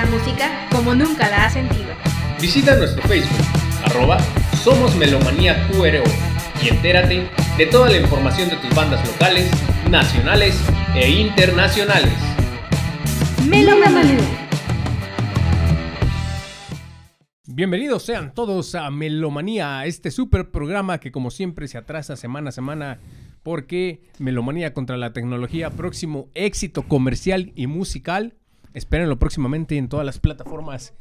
la música como nunca la has sentido. Visita nuestro Facebook, arroba Somos Melomanía QRO, y entérate de toda la información de tus bandas locales, nacionales e internacionales. Melomanía. Bienvenidos sean todos a Melomanía, este super programa que como siempre se atrasa semana a semana porque Melomanía contra la tecnología, próximo éxito comercial y musical. Espérenlo próximamente en todas las plataformas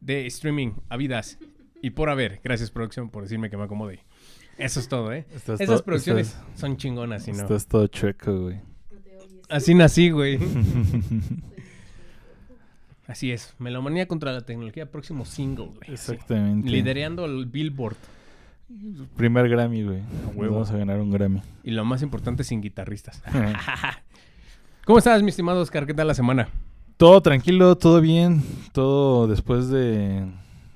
de streaming habidas y por haber. Gracias producción por decirme que me acomode. Eso es todo, ¿eh? Esas producciones son chingonas, no. Estás todo chueco, güey. Así nací, güey. Así es. Melomanía contra la tecnología, próximo single, güey. Exactamente. Lidereando el Billboard. Primer Grammy, güey. Vamos a ganar un Grammy. Y lo más importante, sin guitarristas. ¿Cómo estás, mi estimado Oscar? ¿Qué tal la semana? todo tranquilo, todo bien. Todo después de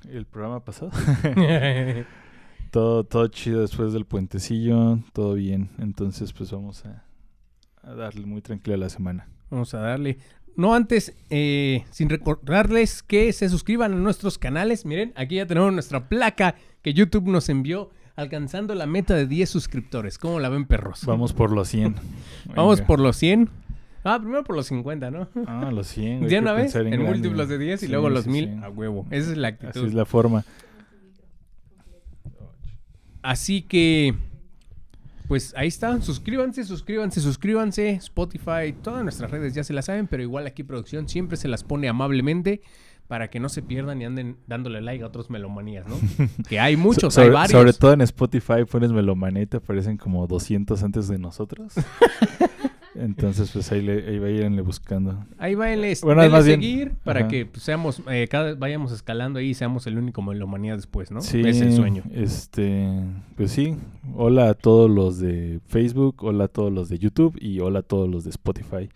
el programa pasado. todo, todo chido después del puentecillo. Todo bien. Entonces, pues vamos a, a darle muy tranquila a la semana. Vamos a darle. No antes, eh, sin recordarles que se suscriban a nuestros canales. Miren, aquí ya tenemos nuestra placa que YouTube nos envió, alcanzando la meta de 10 suscriptores. ¿Cómo la ven, perros? Vamos por los 100. Vamos por los 100. Ah, primero por los 50, ¿no? Ah, los 100. güey, De hay una vez, en, grande, múltiplos de güey. 10 y Sí, luego los sí, 1000 sí. a huevo. Esa es la Así actitud. es la forma. Así que, pues ahí está. Suscríbanse, suscríbanse, suscríbanse. Spotify, todas nuestras redes ya se las saben, pero igual aquí producción siempre se las pone amablemente para que no se pierdan y anden dándole like a otros melomanías, ¿no? que hay muchos, So- hay sobre, varios. sobre todo en Spotify pones Melomaneta, aparecen como 200 antes de nosotros. Entonces, pues ahí, le, ahí vayanle buscando. Ahí váyanle, Bueno, denle más bien- seguir para Ajá. que pues, seamos, eh, cada vayamos escalando ahí y seamos el único melomanía después, ¿no? Sí, Es el sueño. Este, pues sí. Hola a todos los de Facebook, hola a todos los de YouTube y hola a todos los de Spotify.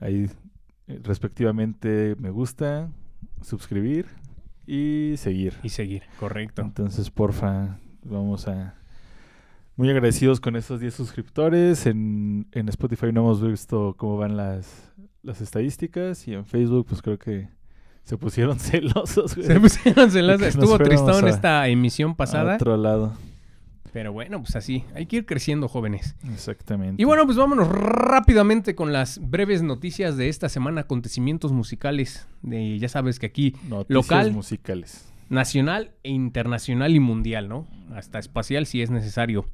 Ahí, eh, respectivamente, me gusta, suscribir y seguir. Y seguir, correcto. Entonces, porfa, vamos a... Muy agradecidos con estos 10 suscriptores. En, en Spotify no hemos visto cómo van las, las estadísticas. Y en Facebook, pues creo que se pusieron celosos. güey. Se pusieron nos Estuvo tristón a- esta emisión A pasada. otro lado. Pero bueno, pues así. Hay que ir creciendo, jóvenes. Exactamente. Y bueno, pues vámonos rápidamente con las breves noticias de esta semana, acontecimientos musicales. De, ya sabes que aquí, Noticias local. musicales. Nacional e internacional y mundial, ¿no? Hasta espacial si es necesario.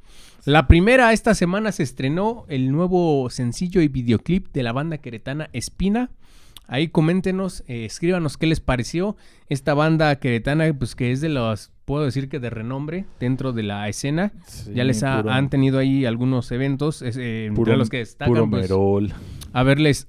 La primera, esta semana se estrenó el nuevo sencillo y videoclip de la banda queretana Espina. Ahí coméntenos, eh, escríbanos qué les pareció esta banda queretana, pues que es de los, puedo decir que de renombre dentro de la escena. Sí, ya les ha- puro- han tenido ahí algunos eventos, eh, entre puro, los que destacan, puro pues, haberles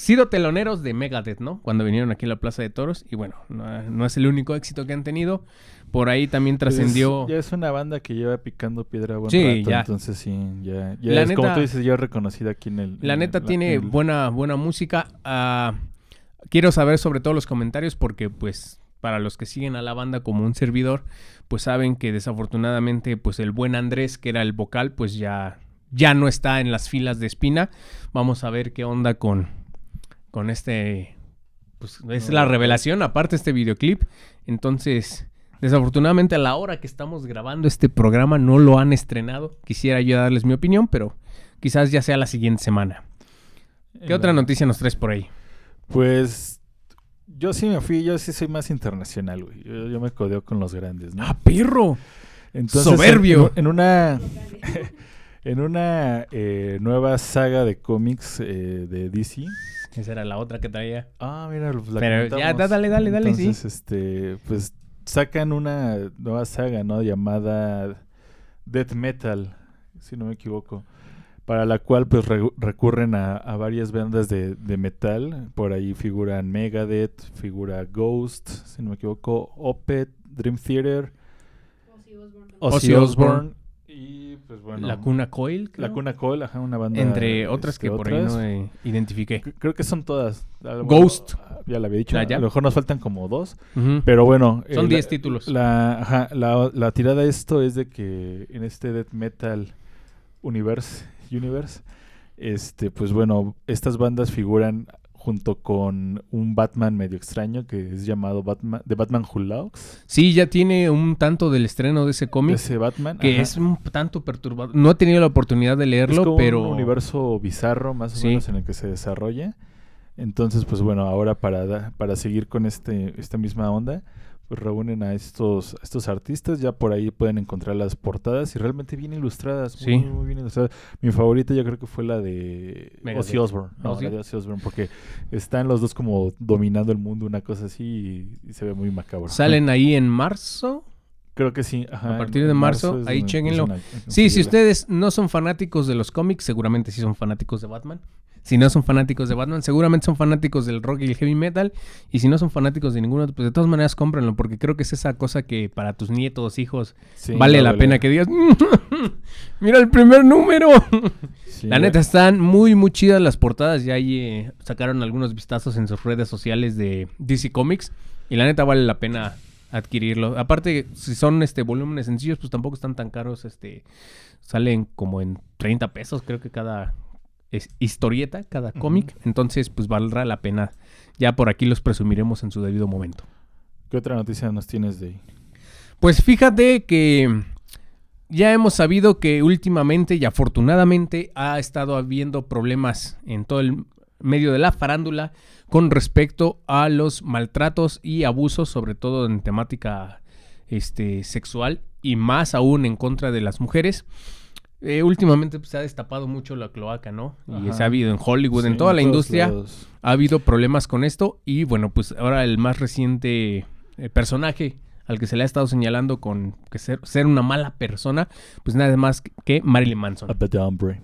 sido teloneros de Megadeth, ¿no? Cuando vinieron aquí a la Plaza de Toros. Y bueno, no, no es el único éxito que han tenido. Por ahí también Pues trascendió... ya es una banda que lleva picando piedra buen Sí, rato, ya. Entonces sí, ya, ya La es como tú dices, ya reconocida aquí en el... La en neta el- tiene el- buena, buena música. Ah, quiero saber sobre todo los comentarios porque pues para los que siguen a la banda como un servidor, pues saben que desafortunadamente pues el buen Andrés, que era el vocal, pues ya, ya no está en las filas de Espina. Vamos a ver qué onda con, con este... Pues es No, la revelación, aparte este videoclip. Entonces, desafortunadamente a la hora que estamos grabando este programa no lo han estrenado. Quisiera yo darles mi opinión, pero quizás ya sea la siguiente semana. ¿Qué otra noticia nos traes por ahí? Pues yo sí me fui, yo sí soy más internacional, güey. Yo, yo me codeo con los grandes, ¿no? ¡Ah, perro! Entonces, en- soberbio. En, una en una eh, nueva saga de cómics eh, de DC. Esa era la otra que traía. Ah, mira, la Pero ya, dale, dale, dale, sí. Entonces, este, pues sacan una nueva saga, ¿no? Llamada Death Metal, si no me equivoco. Para la cual, pues, re- recurren a, a varias bandas de, de metal. Por ahí figuran Megadeth, figura Ghost, si no me equivoco, Opeth, Dream Theater, Ozzy Ozzy Osbourne. Osbourne. Y, pues, bueno. la Cuna Coil, creo. La Cuna Cole, ajá, una banda. Entre otras este, que por ahí no eh, identifiqué. Creo que son todas. Ah, bueno, Ghost. Ya la había dicho. Ah, ya. A lo mejor nos faltan como dos. Pero bueno. Son eh, 10 la- títulos. La, ajá, la, la tirada de esto es de que en este Death Metal Universe, Universe este, pues bueno, estas bandas figuran junto con un Batman medio extraño que es llamado Batman, The Batman Who. Sí, ya tiene un tanto del estreno de ese cómic. Ese Batman. Que ajá. es un tanto perturbador. No he tenido la oportunidad de Es leerlo, como pero. un universo bizarro más o Sí. menos en el que se desarrolla. Entonces, pues bueno, ahora para, para seguir con este, esta misma onda, pues reúnen a estos, a estos artistas. Ya por ahí pueden encontrar las portadas y realmente bien ilustradas. Sí. Muy, muy bien ilustradas. Mi favorita yo creo que fue la de. Ozzy Osbourne. No, Ozzy. la de Ozzy Osbourne, porque están los dos como dominando el mundo, una cosa así, y, y se ve muy macabro. Salen ahí en marzo. Creo que sí. ajá, A partir de marzo, es ahí a Sí, si ustedes no son fanáticos de los cómics, seguramente sí son fanáticos de Batman. Si no son fanáticos de Batman, seguramente son fanáticos del rock y el heavy metal. Y si no son fanáticos de ninguno, pues de todas maneras cómprenlo, porque creo que es esa cosa que para tus nietos, hijos, Sí, vale no, la vale. pena que digas, mira el primer número. Sí, La neta están muy, muy chidas las portadas. Ya ahí eh, sacaron algunos vistazos en sus redes sociales de DC Comics. Y la neta vale la pena adquirirlo. Aparte, si son este volúmenes sencillos, pues tampoco están tan caros. Este salen como en 30 pesos, creo que cada es historieta, cada cómic. Entonces, pues valdrá la pena. Ya por aquí los presumiremos en su debido momento. ¿Qué otra noticia nos tienes de ahí? Pues fíjate que ya hemos sabido que últimamente y afortunadamente ha estado habiendo problemas en todo el medio de la farándula con respecto a los maltratos y abusos, sobre todo en temática este, sexual y más aún en contra de las mujeres. Eh, últimamente pues, se ha destapado mucho la cloaca, ¿no? Y se ha habido en Hollywood, en toda la industria lados. ha habido problemas con esto y bueno, pues ahora el más reciente eh, personaje al que se le ha estado señalando con que ser, ser una mala persona, pues nada más que Marilyn Manson. A bad hombre.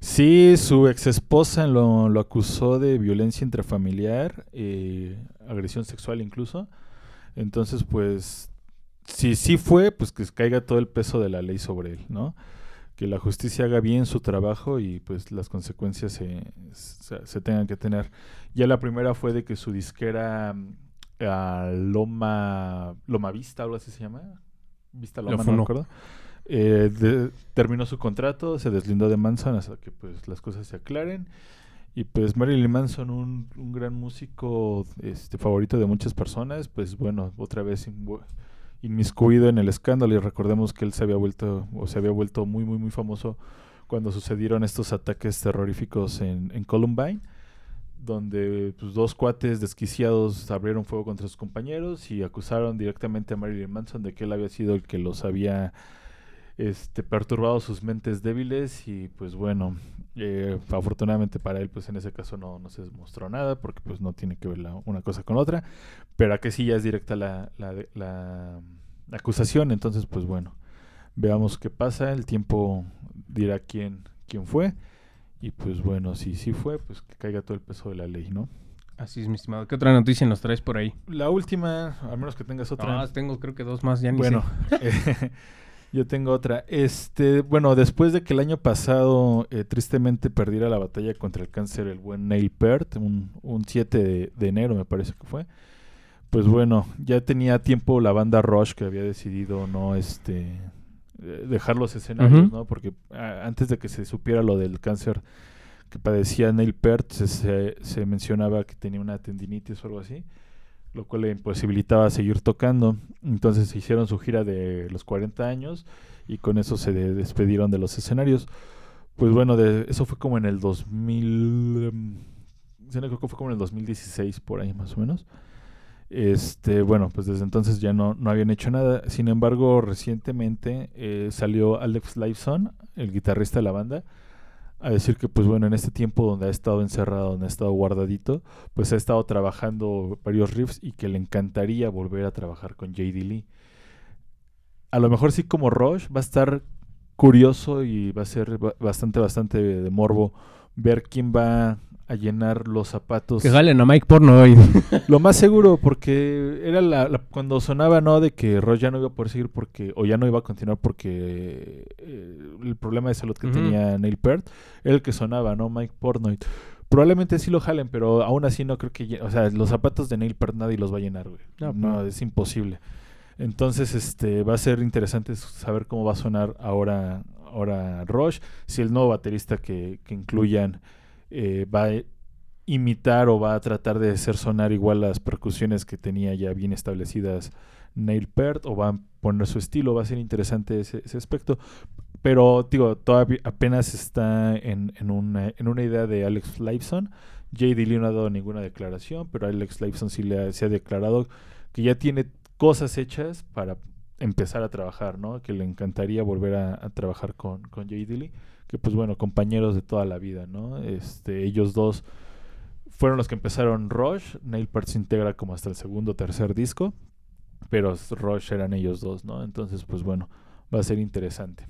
Sí, su ex esposa lo, lo acusó de violencia intrafamiliar, eh, agresión sexual incluso. Entonces, pues, si sí fue, pues que caiga todo el peso de la ley sobre él, ¿no? Que la justicia haga bien su trabajo y pues las consecuencias se, se, se tengan que tener. Ya la primera fue de que su disquera mm, a Loma, Loma Vista, algo así se llama. Vista Lo Loma, no me funó. acuerdo. Eh, de- terminó su contrato, se deslindó de Manson hasta que pues las cosas se aclaren. Y pues Marilyn Manson, un, un gran músico este, favorito de muchas personas, pues bueno, otra vez inmiscuido en el escándalo y recordemos que él se había vuelto o se había vuelto muy muy muy famoso cuando sucedieron estos ataques terroríficos en, en Columbine donde pues, dos cuates desquiciados abrieron fuego contra sus compañeros y acusaron directamente a Marilyn Manson de que él había sido el que los había este, perturbado sus mentes débiles y pues bueno, eh, afortunadamente para él pues en ese caso no, no se demostró nada porque pues no tiene que ver la- una cosa con otra, pero aquí sí ya es directa la, la, la- acusación, entonces pues bueno, veamos qué pasa, el tiempo dirá quién, quién fue. Y pues bueno, si sí fue, pues que caiga todo el peso de la ley, ¿no? Así es, mi estimado. ¿Qué otra noticia nos traes por ahí? La última, a menos que tengas otra. Ah, tengo creo que dos más, ya ni bueno, sé. eh, yo tengo otra. Este, bueno, después de que el año pasado eh, tristemente perdiera la batalla contra el cáncer el buen Neil Peart, un, un 7 de, de enero me parece que fue. Pues bueno, ya tenía tiempo la banda Rush que había decidido no este eh, dejar los escenarios. ¿no? Porque ah, antes de que se supiera lo del cáncer que padecía Neil Peart, se, se, se mencionaba que tenía una tendinitis o algo así, lo cual le imposibilitaba seguir tocando. Entonces hicieron su gira de los 40 años y con eso se de- despedieron de los escenarios. Pues bueno, de, eso fue como en el 2000, em, sí, no, creo que fue como en el 2016 por ahí más o menos. Este, bueno, pues desde entonces ya no, no habían hecho nada. Sin embargo, recientemente eh, salió Alex Lifeson, el guitarrista de la banda, a decir que, pues bueno, en este tiempo donde ha estado encerrado, donde ha estado guardadito, pues ha estado trabajando varios riffs y que le encantaría volver a trabajar con JD Lee. A lo mejor sí como Rush va a estar curioso y va a ser ba- bastante, bastante de morbo ver quién va a llenar los zapatos. Que jalen a Mike Porno hoy. Lo más seguro, porque era la, la- cuando sonaba, ¿no? De que Ross ya no iba a poder seguir porque, o ya no iba a continuar porque eh, el problema de salud que tenía Neil Peart era el que sonaba, ¿no? Mike Portnoy. Probablemente sí lo jalen, pero aún así no creo que... O sea, los zapatos de Neil Peart nadie los va a llenar, güey. No, No, pues. es imposible. Entonces, este, va a ser interesante saber cómo va a sonar ahora, ahora Rush. Si el nuevo baterista que, que incluyan eh, va, imitar o va a tratar de hacer sonar igual las percusiones que tenía ya bien establecidas Neil Peart o va a poner su estilo, va a ser interesante ese, aspecto. Pero digo, todavía apenas está en, en, una, en una idea de Alex Lifeson. J.D. Lee no ha dado ninguna declaración, pero Alex Lifeson sí le ha, declarado que ya tiene cosas hechas para empezar a trabajar, ¿no? Que le encantaría volver a, a trabajar con, con J.D. Lee, que pues bueno, compañeros de toda la vida, ¿no? Este, ellos dos fueron los que empezaron Rush, Neil Peart se integra como hasta el segundo o tercer disco, pero Rush eran ellos dos, ¿no? Entonces, pues bueno, va a ser interesante.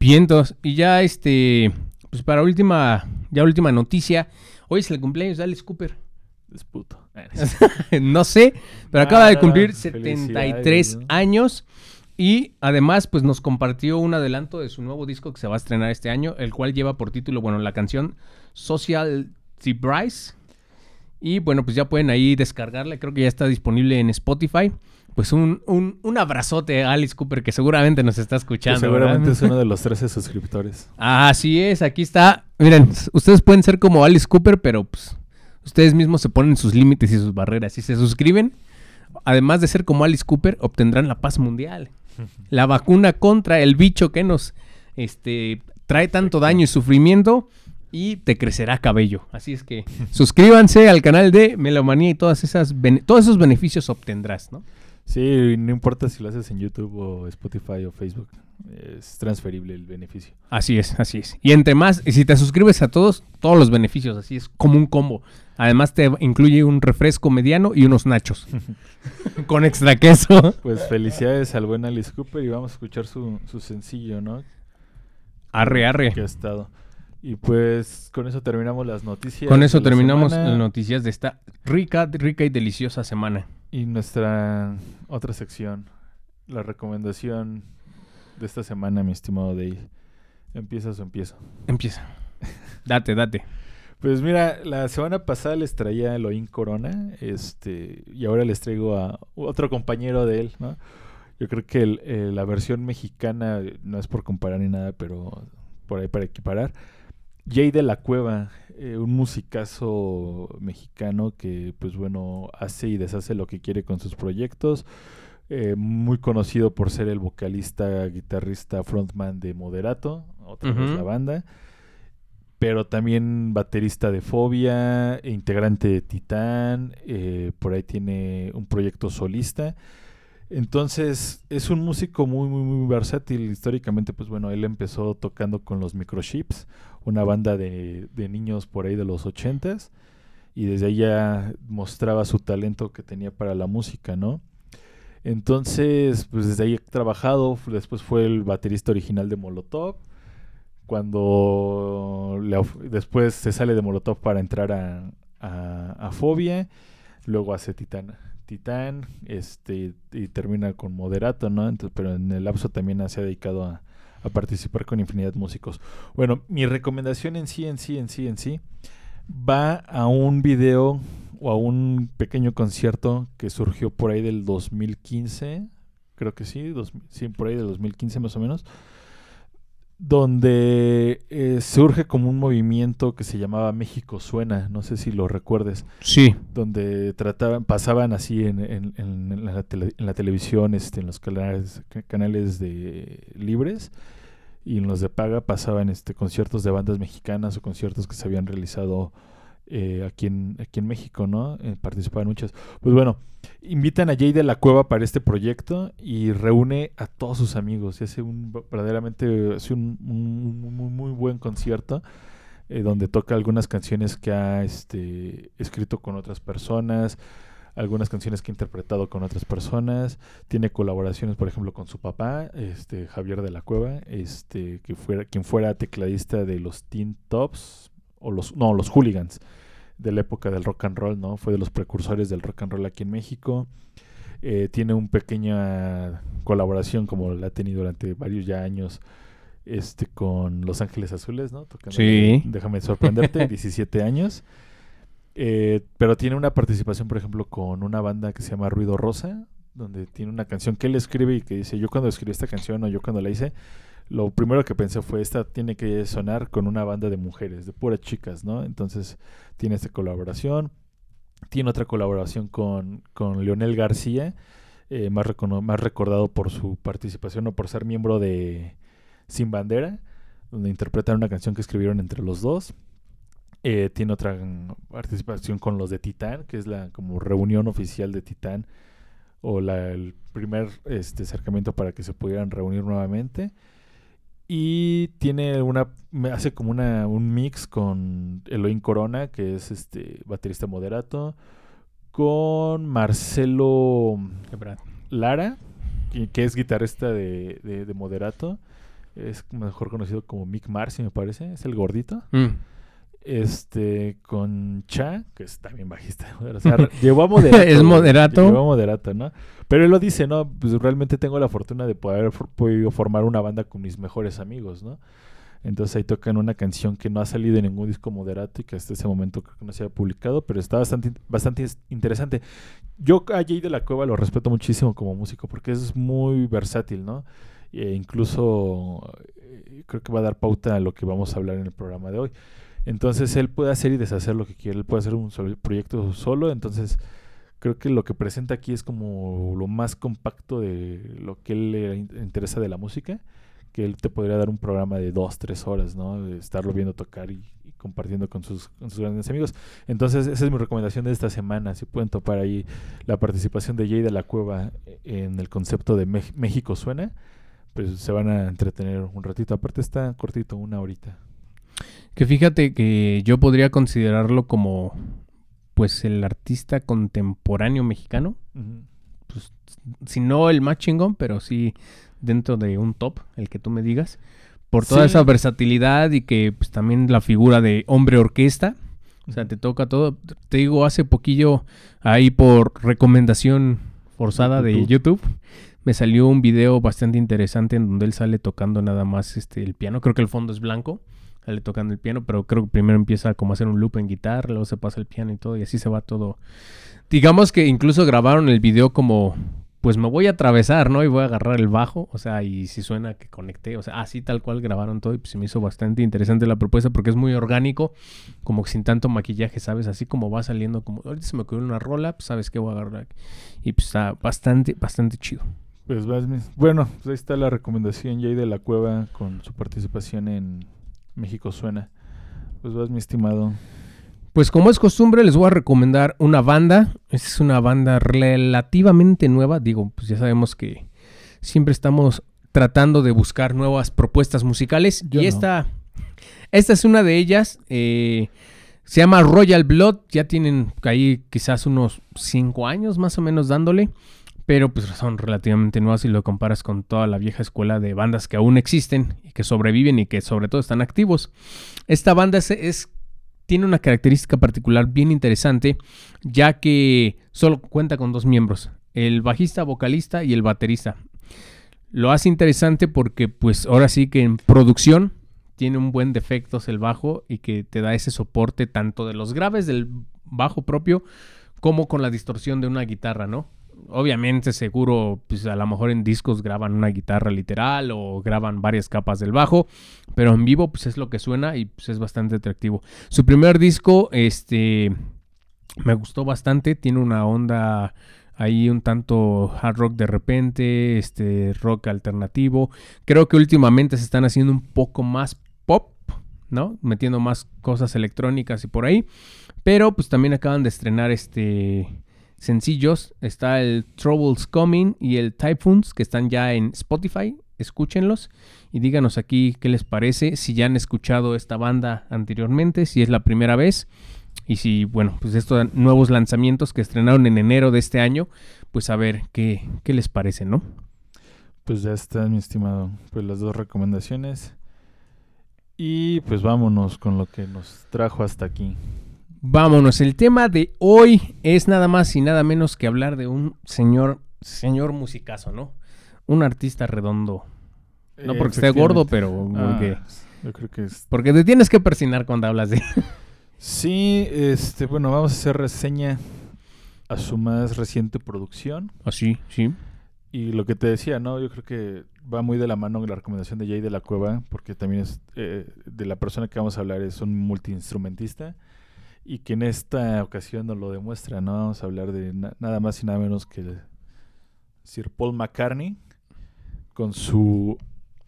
Vientos. Y ya este, pues para última, ya última noticia, hoy es el cumpleaños de Alice Cooper. Es puto. no sé, pero acaba de Ah, cumplir felicidades, 73 ¿no? Y además pues nos compartió un adelanto de su nuevo disco que se va a estrenar este año, el cual lleva por título, bueno, la canción Social Bryce. Y bueno, pues ya pueden ahí descargarla, creo que ya está disponible en Spotify. Pues un, un, un abrazote a Alice Cooper que seguramente nos está Que escuchando. seguramente ¿verdad? es uno de los 13 suscriptores. Así es, aquí está. Miren, ustedes pueden ser como Alice Cooper, pero pues ustedes mismos se ponen sus límites y sus barreras. Si se suscriben, además de ser como Alice Cooper, obtendrán la paz mundial. La vacuna contra el bicho que nos este, trae tanto daño y sufrimiento y te crecerá cabello. Así es que suscríbanse al canal de Melomanía y todas esas todos esos beneficios obtendrás, ¿no? Sí, no importa si lo haces en YouTube o Spotify o Facebook, es transferible el beneficio. Así es, así es. Y entre más, y si te suscribes a todos, todos los beneficios, así es como un combo. Además te incluye un refresco mediano y unos nachos. Con extra queso. Pues felicidades al buen Alice Cooper y vamos a escuchar su, su sencillo, ¿no? Arre, Que arre. ha estado. Y pues con eso terminamos las noticias. Con eso la terminamos semana las noticias de esta rica, rica y deliciosa semana. Y nuestra otra sección, la recomendación de esta semana, mi estimado Dave. ¿Empiezas o empiezo? Empieza. Date, date. Pues mira, la semana pasada les traía Elohim Corona, este, y ahora les traigo a otro compañero de él, ¿no? Yo creo que el- eh, la versión mexicana, no es por comparar ni nada, pero por ahí para equiparar. Jay de la Cueva, eh, un musicazo mexicano que, pues bueno, hace y deshace lo que quiere con sus proyectos. Eh, muy conocido por ser el vocalista, guitarrista, frontman de Moderato, otra vez la banda pero también baterista de Fobia, e integrante de Titán, eh, por ahí tiene un proyecto solista. Entonces es un músico muy, muy, muy versátil. Históricamente, pues bueno, él empezó tocando con los Microchips, una banda de, de niños por ahí de los ochentas, y desde ahí ya mostraba su talento que tenía para la música, ¿no? Entonces, pues desde ahí ha trabajado, después fue el baterista original de Molotov, cuando le después se sale de Molotov para entrar a, a, a Fobia, luego hace Titán, Titán, este, y termina con Moderato, ¿no? Entonces, pero en el lapso también se ha dedicado a, a participar con infinidad de músicos. Bueno, mi recomendación en sí, en sí, en sí, en sí, va a un video o a un pequeño concierto que surgió por ahí del 2015, creo que sí, dos- sí, por ahí del 2015 más o menos, donde eh, surge como un movimiento que se llamaba México Suena, no sé si lo recuerdes, Sí. donde trataban, pasaban así en, en- en la, tele- en la televisión, este, en los canales, ca- canales de libres y en los de paga pasaban este conciertos de bandas mexicanas o conciertos que se habían realizado eh, aquí en aquí en México, ¿no? Eh, participaban muchas. Pues bueno, invitan a Jay de la Cueva para este proyecto y reúne a todos sus amigos y hace un verdaderamente hace un, muy, muy buen concierto eh, donde toca algunas canciones que ha este, escrito con otras personas, algunas canciones que ha interpretado con otras personas, tiene colaboraciones, por ejemplo, con su papá, este Javier de la Cueva, este que fuera quien fuera tecladista de los Teen Tops o los no, los Hooligans de la época del rock and roll, ¿no? Fue de los precursores del rock and roll aquí en México. Eh, tiene una pequeña colaboración como la ha tenido durante varios ya años este con Los Ángeles Azules, ¿no? Tocando Sí. Déjame sorprenderte, 17 años. Eh, pero tiene una participación, por ejemplo, con una banda que se llama Ruido Rosa, donde tiene una canción que él escribe y que dice, yo cuando escribí esta canción o yo cuando la hice, lo primero que pensé fue, esta tiene que sonar con una banda de mujeres, de puras chicas, ¿no? Entonces tiene esta colaboración. Tiene otra colaboración con, con Leonel García, eh, más, más recordado por su participación o por ser miembro de Sin Bandera, donde interpretan una canción que escribieron entre los dos. Eh, tiene otra participación con los de Titán, que es la como reunión oficial de Titán o la, el primer este, acercamiento para que se pudieran reunir nuevamente. Y tiene una, hace como una, un mix con Elohim Corona, que es este baterista moderato, con Marcelo Lara, que, es guitarrista de, de, moderato. Es mejor conocido como Mick Marcy, me parece. Es el gordito. Mm. Este, con Cha, que es también bajista. O sea, llevó a moderato. es moderato. Llevó a moderato, ¿no? Pero él lo dice, ¿no? Pues realmente tengo la fortuna de poder haber podido formar una banda con mis mejores amigos, ¿no? Entonces ahí tocan una canción que no ha salido en ningún disco moderato y que hasta ese momento creo que no se ha publicado, pero está bastante, bastante interesante. Yo a Jay de la Cueva lo respeto muchísimo como músico porque es muy versátil, ¿no? E incluso eh, creo que va a dar pauta a lo que vamos a hablar en el programa de hoy. Entonces él puede hacer y deshacer lo que quiere, él puede hacer un proyecto solo, entonces creo que lo que presenta aquí es como lo más compacto de lo que él le interesa de la música, que él te podría dar un programa de dos, tres horas, ¿no? De estarlo viendo tocar y, compartiendo con sus, grandes amigos. Entonces, esa es mi recomendación de esta semana. Si pueden topar ahí la participación de Jay de la Cueva en el concepto de México Suena, pues se van a entretener un ratito. Aparte está cortito, una horita. Que fíjate que yo podría considerarlo como pues el artista contemporáneo mexicano. pues, si no el más chingón, pero sí dentro de un top, el que tú me digas. Por toda esa versatilidad y que pues también la figura de hombre orquesta. O sea, te toca todo. Te digo, hace poquillo, ahí por recomendación forzada de YouTube, me salió un video bastante interesante en donde él sale tocando nada más este el piano. Creo que el fondo es blanco le tocando el piano, pero creo que primero empieza como a hacer un loop en guitarra, luego se pasa el piano y todo, y así se va todo. Digamos que incluso grabaron el video como, pues me voy a atravesar, ¿no? Y voy a agarrar el bajo, o sea, y si suena que conecté, o sea, así tal cual grabaron todo y pues se me hizo bastante interesante la propuesta porque es muy orgánico, como sin tanto maquillaje, ¿sabes? Así como va saliendo, como ahorita se me ocurrió una rola, pues sabes qué voy a agarrar. Y pues está bastante, bastante chido. Pues bueno, pues ahí está la recomendación ya de la cueva con su participación en México suena. Pues vas, mi estimado. Pues como es costumbre, les voy a recomendar una banda. Es una banda relativamente nueva. Digo, pues ya sabemos que siempre estamos tratando de buscar nuevas propuestas musicales. y esta, esta es una de ellas. Eh, se llama Royal Blood. Ya tienen ahí quizás unos 5 años más o menos dándole pero pues son relativamente nuevas si lo comparas con toda la vieja escuela de bandas que aún existen y que sobreviven y que sobre todo están activos. Esta banda es, tiene una característica particular bien interesante, ya que solo cuenta con dos miembros, el bajista, vocalista y el baterista. Lo hace interesante porque pues ahora sí que en producción tiene un buen defectos el bajo y que te da ese soporte tanto de los graves del bajo propio como con la distorsión de una guitarra, ¿no? Obviamente seguro, pues a lo mejor en discos graban una guitarra literal o graban varias capas del bajo, pero en vivo pues es lo que suena y pues es bastante atractivo. Su primer disco, este, me gustó bastante, tiene una onda ahí un tanto hard rock de repente, este rock alternativo. Creo que últimamente se están haciendo un poco más pop, ¿no? Metiendo más cosas electrónicas y por ahí. Pero pues también acaban de estrenar este sencillos. Está el Troubles Coming y el Typhoons que están ya en Spotify. Escúchenlos y díganos aquí qué les parece, si ya han escuchado esta banda anteriormente, si es la primera vez y si, bueno, pues estos nuevos lanzamientos que estrenaron en enero de este año, pues a ver qué, qué les parece, ¿no? Pues ya está, mi estimado. Pues las dos recomendaciones. Y pues vámonos con lo que nos trajo hasta aquí. Vámonos, el tema de hoy es nada más y nada menos que hablar de un señor, señor musicazo, ¿no? Un artista redondo. No porque esté gordo, pero ah, porque... yo creo que es... Porque te tienes que persinar cuando hablas de... sí, este, bueno, vamos a hacer reseña a su más reciente producción. Ah, sí, sí. Y lo que te decía, ¿no? Yo creo que va muy de la mano la recomendación de Jay de la Cueva, porque también es eh, de la persona que vamos a hablar, es un multiinstrumentista y que en esta ocasión nos lo demuestra, ¿no? Vamos a hablar de na- nada más y nada menos que el Sir Paul McCartney con su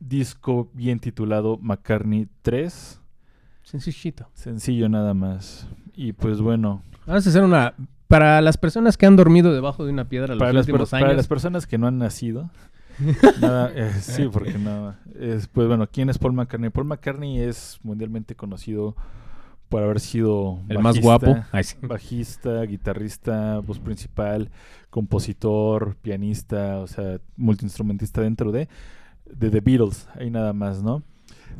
disco bien titulado McCartney 3, Sencillito. sencillo nada más. Y pues bueno, Vamos a hacer una... Para las personas que han dormido debajo de una piedra los para las, últimos para años... las personas que no han nacido, nada, eh, sí, porque no. Es, pues bueno, ¿quién es Paul McCartney? Paul McCartney es mundialmente conocido por haber sido el más bajista, guapo. Ay, sí. bajista, guitarrista, voz principal, compositor, pianista, o sea, multiinstrumentista dentro de, de The Beatles, ahí nada más, ¿no?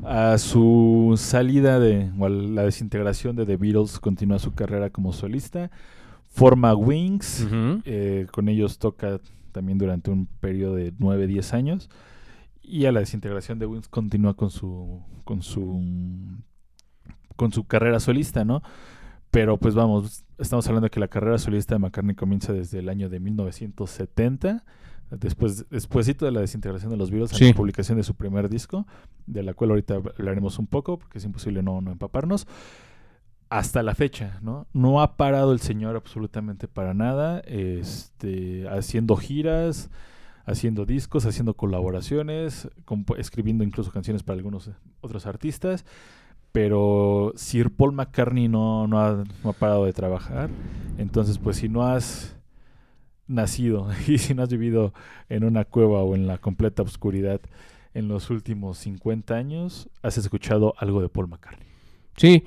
A su salida de, o a la desintegración de The Beatles, continúa su carrera como solista, forma Wings, eh, con ellos toca también durante un periodo de 9, 10 años. Y a la desintegración de Wings continúa con su con su con su carrera solista, ¿no? Pero pues vamos, estamos hablando de que la carrera solista de McCartney comienza desde el año de 1970, después despuésito de la desintegración de los a Sí. la publicación de su primer disco, de la cual ahorita hablaremos un poco, porque es imposible no, no empaparnos hasta la fecha, ¿no? No ha parado el señor absolutamente para nada, este, haciendo giras, haciendo discos, haciendo colaboraciones, escribiendo incluso canciones para algunos otros artistas, pero Sir Paul McCartney no, no, ha, parado de trabajar, entonces pues si no has nacido y si no has vivido en una cueva o en la completa oscuridad en los últimos 50 años, has escuchado algo de Paul McCartney. Sí,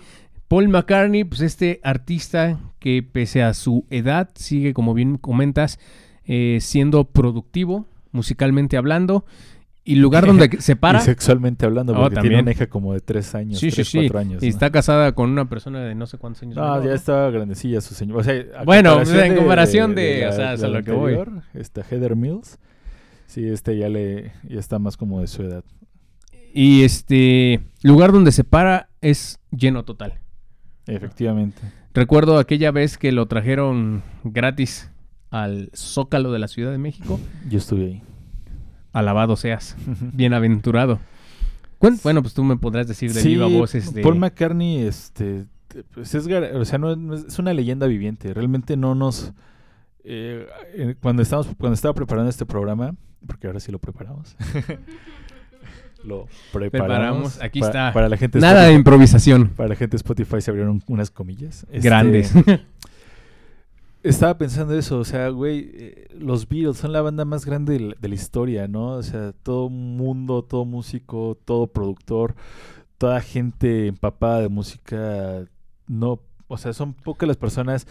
Paul McCartney, pues este artista que pese a su edad sigue, como bien comentas, eh, siendo productivo, musicalmente hablando, y lugar donde se para... Y sexualmente hablando, Oh, porque tiene una hija como de tres años, Sí, sí, tres, sí. cuatro años. Y ¿no? está casada con una persona de no sé cuántos años. No, ya estaba grandecilla su señor. O sea, Bueno, comparación en comparación de- o la- sea, es de a lo que voy. Esta Heather Mills. Sí, este ya le ya está más como de su edad. Y este lugar donde se para es lleno total. Efectivamente. Recuerdo aquella vez que lo trajeron gratis al Zócalo de la Ciudad de México. Yo estuve ahí. Alabado seas, bienaventurado. Bueno, pues tú me podrás decir de Sí, viva voz este... Paul McCartney, este, te- pues es, gar- o sea, no, es, una leyenda viviente. Realmente no nos, eh, eh, cuando estamos, cuando estaba preparando este programa, porque ahora sí lo preparamos. lo preparamos. Preparamos, aquí está. Para la gente Nada de improvisación. Para la gente de Spotify se abrieron unas comillas. Este, Grandes. Estaba pensando eso, o sea, güey, eh, los Beatles son la banda más grande de la, de la historia, ¿no? O sea, todo mundo, todo músico, todo productor, toda gente empapada de música, no, o sea, son pocas las personas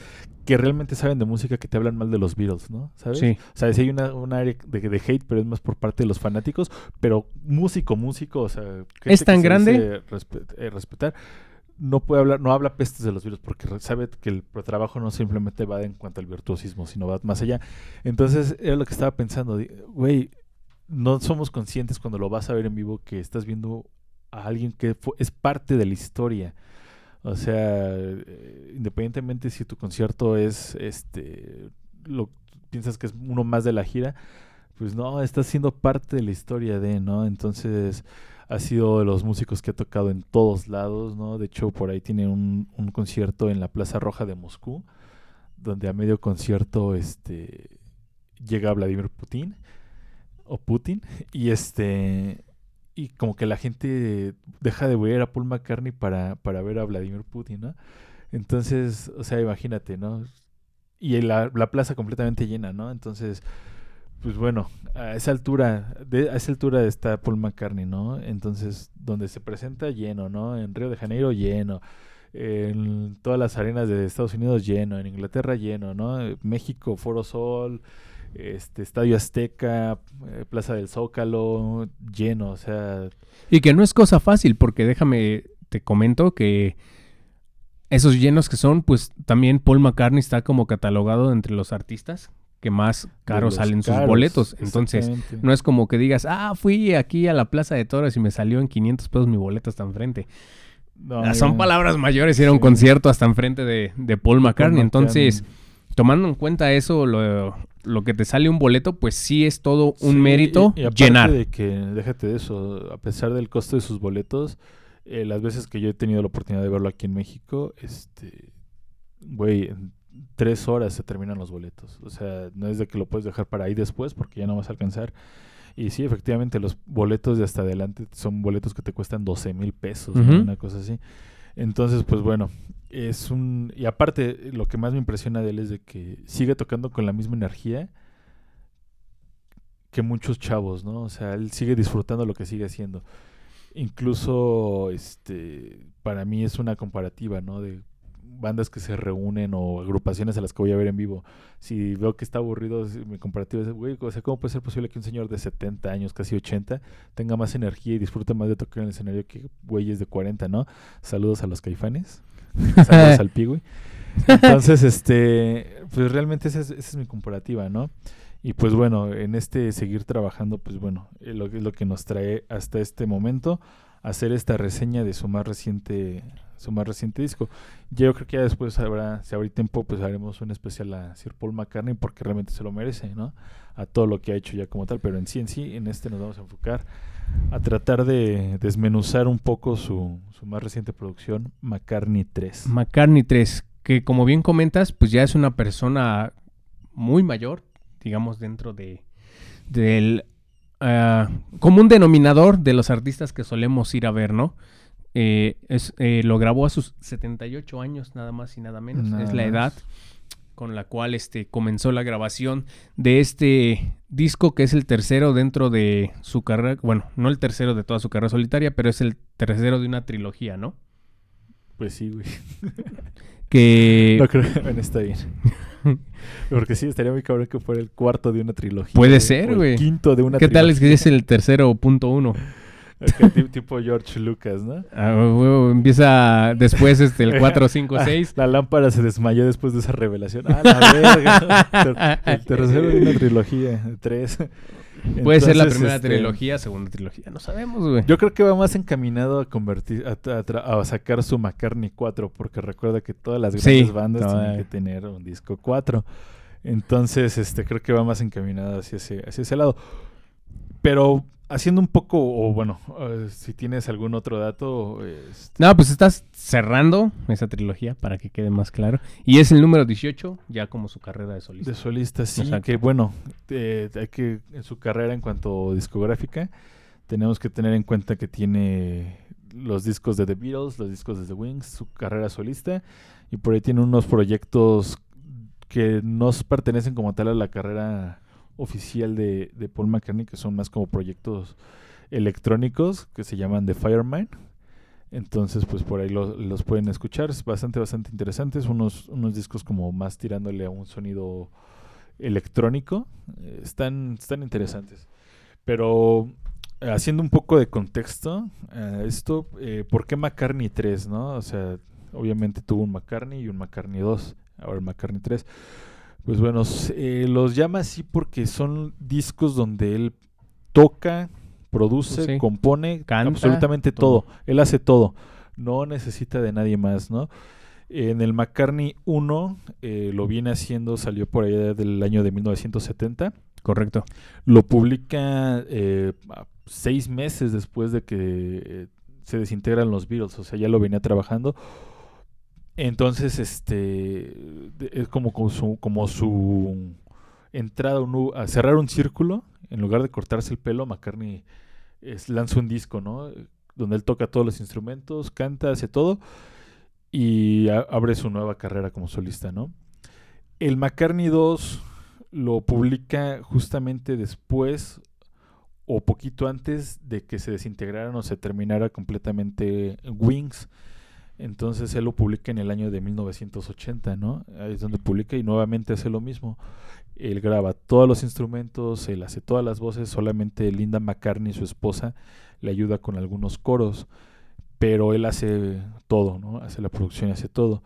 que realmente saben de música que te hablan mal de los Beatles, ¿no? ¿Sabes? Sí. O sea, sí hay una, un área de, de hate, pero es más por parte de los fanáticos, pero músico, músico, o sea, gente ¿Es tan que se grande? dice respe- eh, respetar no puede hablar, no habla pestes de los Beatles porque sabe que el trabajo no simplemente va en cuanto al virtuosismo, sino va más allá. Entonces, era lo que estaba pensando, güey, no somos conscientes cuando lo vas a ver en vivo que estás viendo a alguien que fue- es parte de la historia. O sea, eh, independientemente si tu concierto es este lo piensas que es uno más de la gira, pues no, estás siendo parte de la historia de, ¿no? Entonces, ha sido de los músicos que ha tocado en todos lados, ¿no? De hecho, por ahí tiene un, concierto en la Plaza Roja de Moscú, donde a medio concierto este llega Vladimir Putin o Putin y este y como que la gente deja de ver a Paul McCartney para, para ver a Vladimir Putin, ¿no? Entonces, o sea, imagínate, ¿no? Y la plaza completamente llena, ¿no? Entonces, pues bueno, a esa altura, de, a esa altura está Paul McCartney, ¿no? Entonces, donde se presenta lleno, ¿no? En Río de Janeiro lleno, en todas las arenas de Estados Unidos lleno, en Inglaterra lleno, ¿no? México, Foro Sol, este Estadio Azteca, eh, Plaza del Zócalo, lleno, o sea, Y que no es cosa fácil, porque déjame, te comento que esos llenos que son, pues también Paul McCartney está como catalogado entre los artistas que más caros salen sus boletos. Entonces, no es como que digas, ah, fui aquí a la Plaza de Toros y me salió en 500 pesos mi boleto hasta enfrente. No, Ah, Son palabras mayores, era un concierto hasta enfrente de, de Paul McCartney. Paul Entonces, tomando en cuenta eso, lo, lo que te sale un boleto, pues sí es todo un Sí, mérito y- y aparte llenar. de que, déjate de eso, a pesar del costo de sus boletos, eh, las veces que yo he tenido la oportunidad de verlo aquí en México, este, güey, tres horas se terminan los boletos. O sea, no es de que lo puedes dejar para ahí después porque ya no vas a alcanzar. Y sí, efectivamente, los boletos de hasta adelante son boletos que te cuestan 12 mil pesos, una cosa así. Entonces, pues bueno, es un... Y aparte, lo que más me impresiona de él es de que sigue tocando con la misma energía que muchos chavos, ¿no? O sea, él sigue disfrutando lo que sigue haciendo. Incluso, este, para mí es una comparativa, ¿no? De bandas que se reúnen o agrupaciones a las que voy a ver en vivo. Si veo que está aburrido, mi comparativa es, güey, o sea, ¿cómo puede ser posible que un señor de 70 años, casi 80, tenga más energía y disfrute más de tocar en el escenario que güeyes de 40, ¿no? Saludos a los caifanes. Saludos al Pigüey. Entonces, este, pues realmente esa es, esa es mi comparativa, ¿no? Y pues bueno, en este seguir trabajando, pues bueno, lo, es lo que nos trae hasta este momento hacer esta reseña de su más reciente su más reciente disco. Yo creo que ya después habrá, si habrá tiempo, pues haremos un especial a Sir Paul McCartney porque realmente se lo merece, ¿no? A todo lo que ha hecho ya como tal, pero en sí, en sí, en este nos vamos a enfocar a tratar de desmenuzar un poco su, su más reciente producción, McCartney 3. McCartney 3, que como bien comentas, pues ya es una persona muy mayor, digamos, dentro de del ah, común denominador de los artistas que solemos ir a ver, ¿no? Eh, es, eh, lo grabó a sus 78 años, nada más y nada menos. Nada es la edad con la cual este, comenzó la grabación de este disco, que es el tercero dentro de su carrera. Bueno, no el tercero de toda su carrera solitaria, pero es el tercero de una trilogía, ¿no? Pues sí, güey. Que No creo que bueno, está bien. Porque sí, estaría muy cabrón que fuera el cuarto de una trilogía. Puede ser, güey. quinto de una ¿Qué tal es trilogía. que es el tercero punto uno? Tipo George Lucas, ¿no? Ah, empieza después este, el 4, 5, 6. La lámpara se desmayó después de esa revelación. ¡Ah, la verga! El tercero de una trilogía, tres. Puede ser la primera este, trilogía, segunda trilogía, no sabemos, güey. Yo creo que va más encaminado a convertir, a, sacar su McCartney 4, porque recuerda que todas las Sí, grandes bandas tienen que tener un disco 4. Entonces, este, creo que va más encaminado hacia ese, hacia ese lado. Pero haciendo un poco, o bueno, eh, si tienes algún otro dato, este, No, pues estás cerrando esa trilogía para que quede más claro. Y es el número 18, ya como su carrera de solista. De solista, sí, Exacto. que bueno, eh, hay que en su carrera en cuanto discográfica, tenemos que tener en cuenta que tiene los discos de The Beatles, los discos de The Wings, su carrera solista, y por ahí tiene unos proyectos que no pertenecen como tal a la carrera oficial de, de Paul McCartney, que son más como proyectos electrónicos que se llaman The Fireman. Entonces, pues por ahí lo- los pueden escuchar. Es bastante, bastante interesantes. Unos, unos discos como más tirándole a un sonido electrónico. Eh, están, están interesantes. Pero eh, haciendo un poco de contexto a esto, eh, ¿por qué McCartney 3, no? O sea, obviamente tuvo un McCartney y un McCartney 2. Ahora el McCartney 3. Pues bueno, eh, los llama así porque son discos donde él toca, produce, Sí. compone, Canta, absolutamente todo. todo. Él hace todo. No necesita de nadie más, ¿no? En el McCartney 1 eh, lo viene haciendo, salió por allá del año de 1970. Correcto. Lo publica eh, seis meses después de que eh, se desintegran los Beatles, o sea, ya lo venía trabajando. Entonces, este, es como, su, como su entrada a cerrar un círculo, en lugar de cortarse el pelo, McCartney lanza un disco, ¿no? Donde él toca todos los instrumentos, canta, hace todo y abre su nueva carrera como solista, ¿no? El McCartney 2 lo publica justamente después o poquito antes de que se desintegraran o se terminara completamente Wings. Entonces él lo publica en el año de 1980, ¿no? Ahí es donde publica y nuevamente hace lo mismo. Él graba todos los instrumentos, él hace todas las voces, solamente Linda McCartney, su esposa, le ayuda con algunos coros, pero él hace todo, ¿no? Hace la producción, hace todo.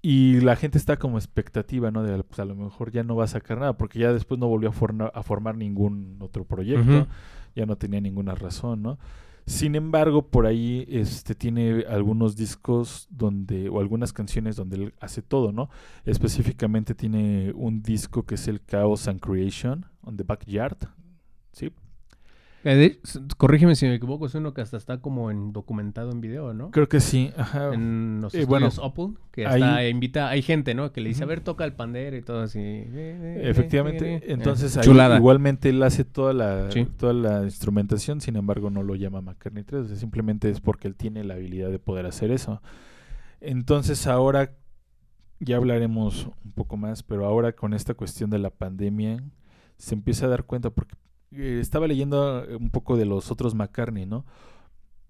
Y la gente está como expectativa, ¿no? De pues a lo mejor ya no va a sacar nada, porque ya después no volvió a, formar ningún otro proyecto, ya no tenía ninguna razón, ¿no? Sin embargo, por ahí este, tiene algunos discos donde, o algunas canciones donde él hace todo, ¿no? Específicamente tiene un disco que es el Chaos and Creation on the Backyard, ¿sí? Eh, de- corrígeme si me equivoco, es uno que hasta está como en documentado en video, ¿no? Creo que sí, ajá. En los Eh, bueno, que ahí- hasta invita, hay gente, ¿no? Que le dice, a ver, toca el pandero y todo así. Efectivamente, entonces Eh, ahí igualmente él hace toda la, Sí. toda la instrumentación, sin embargo no lo llama McCartney 3, o sea, simplemente es porque él tiene la habilidad de poder hacer eso. Entonces ahora ya hablaremos un poco más, pero ahora con esta cuestión de la pandemia se empieza a dar cuenta porque eh, estaba leyendo eh, un poco de los otros McCartney, ¿no?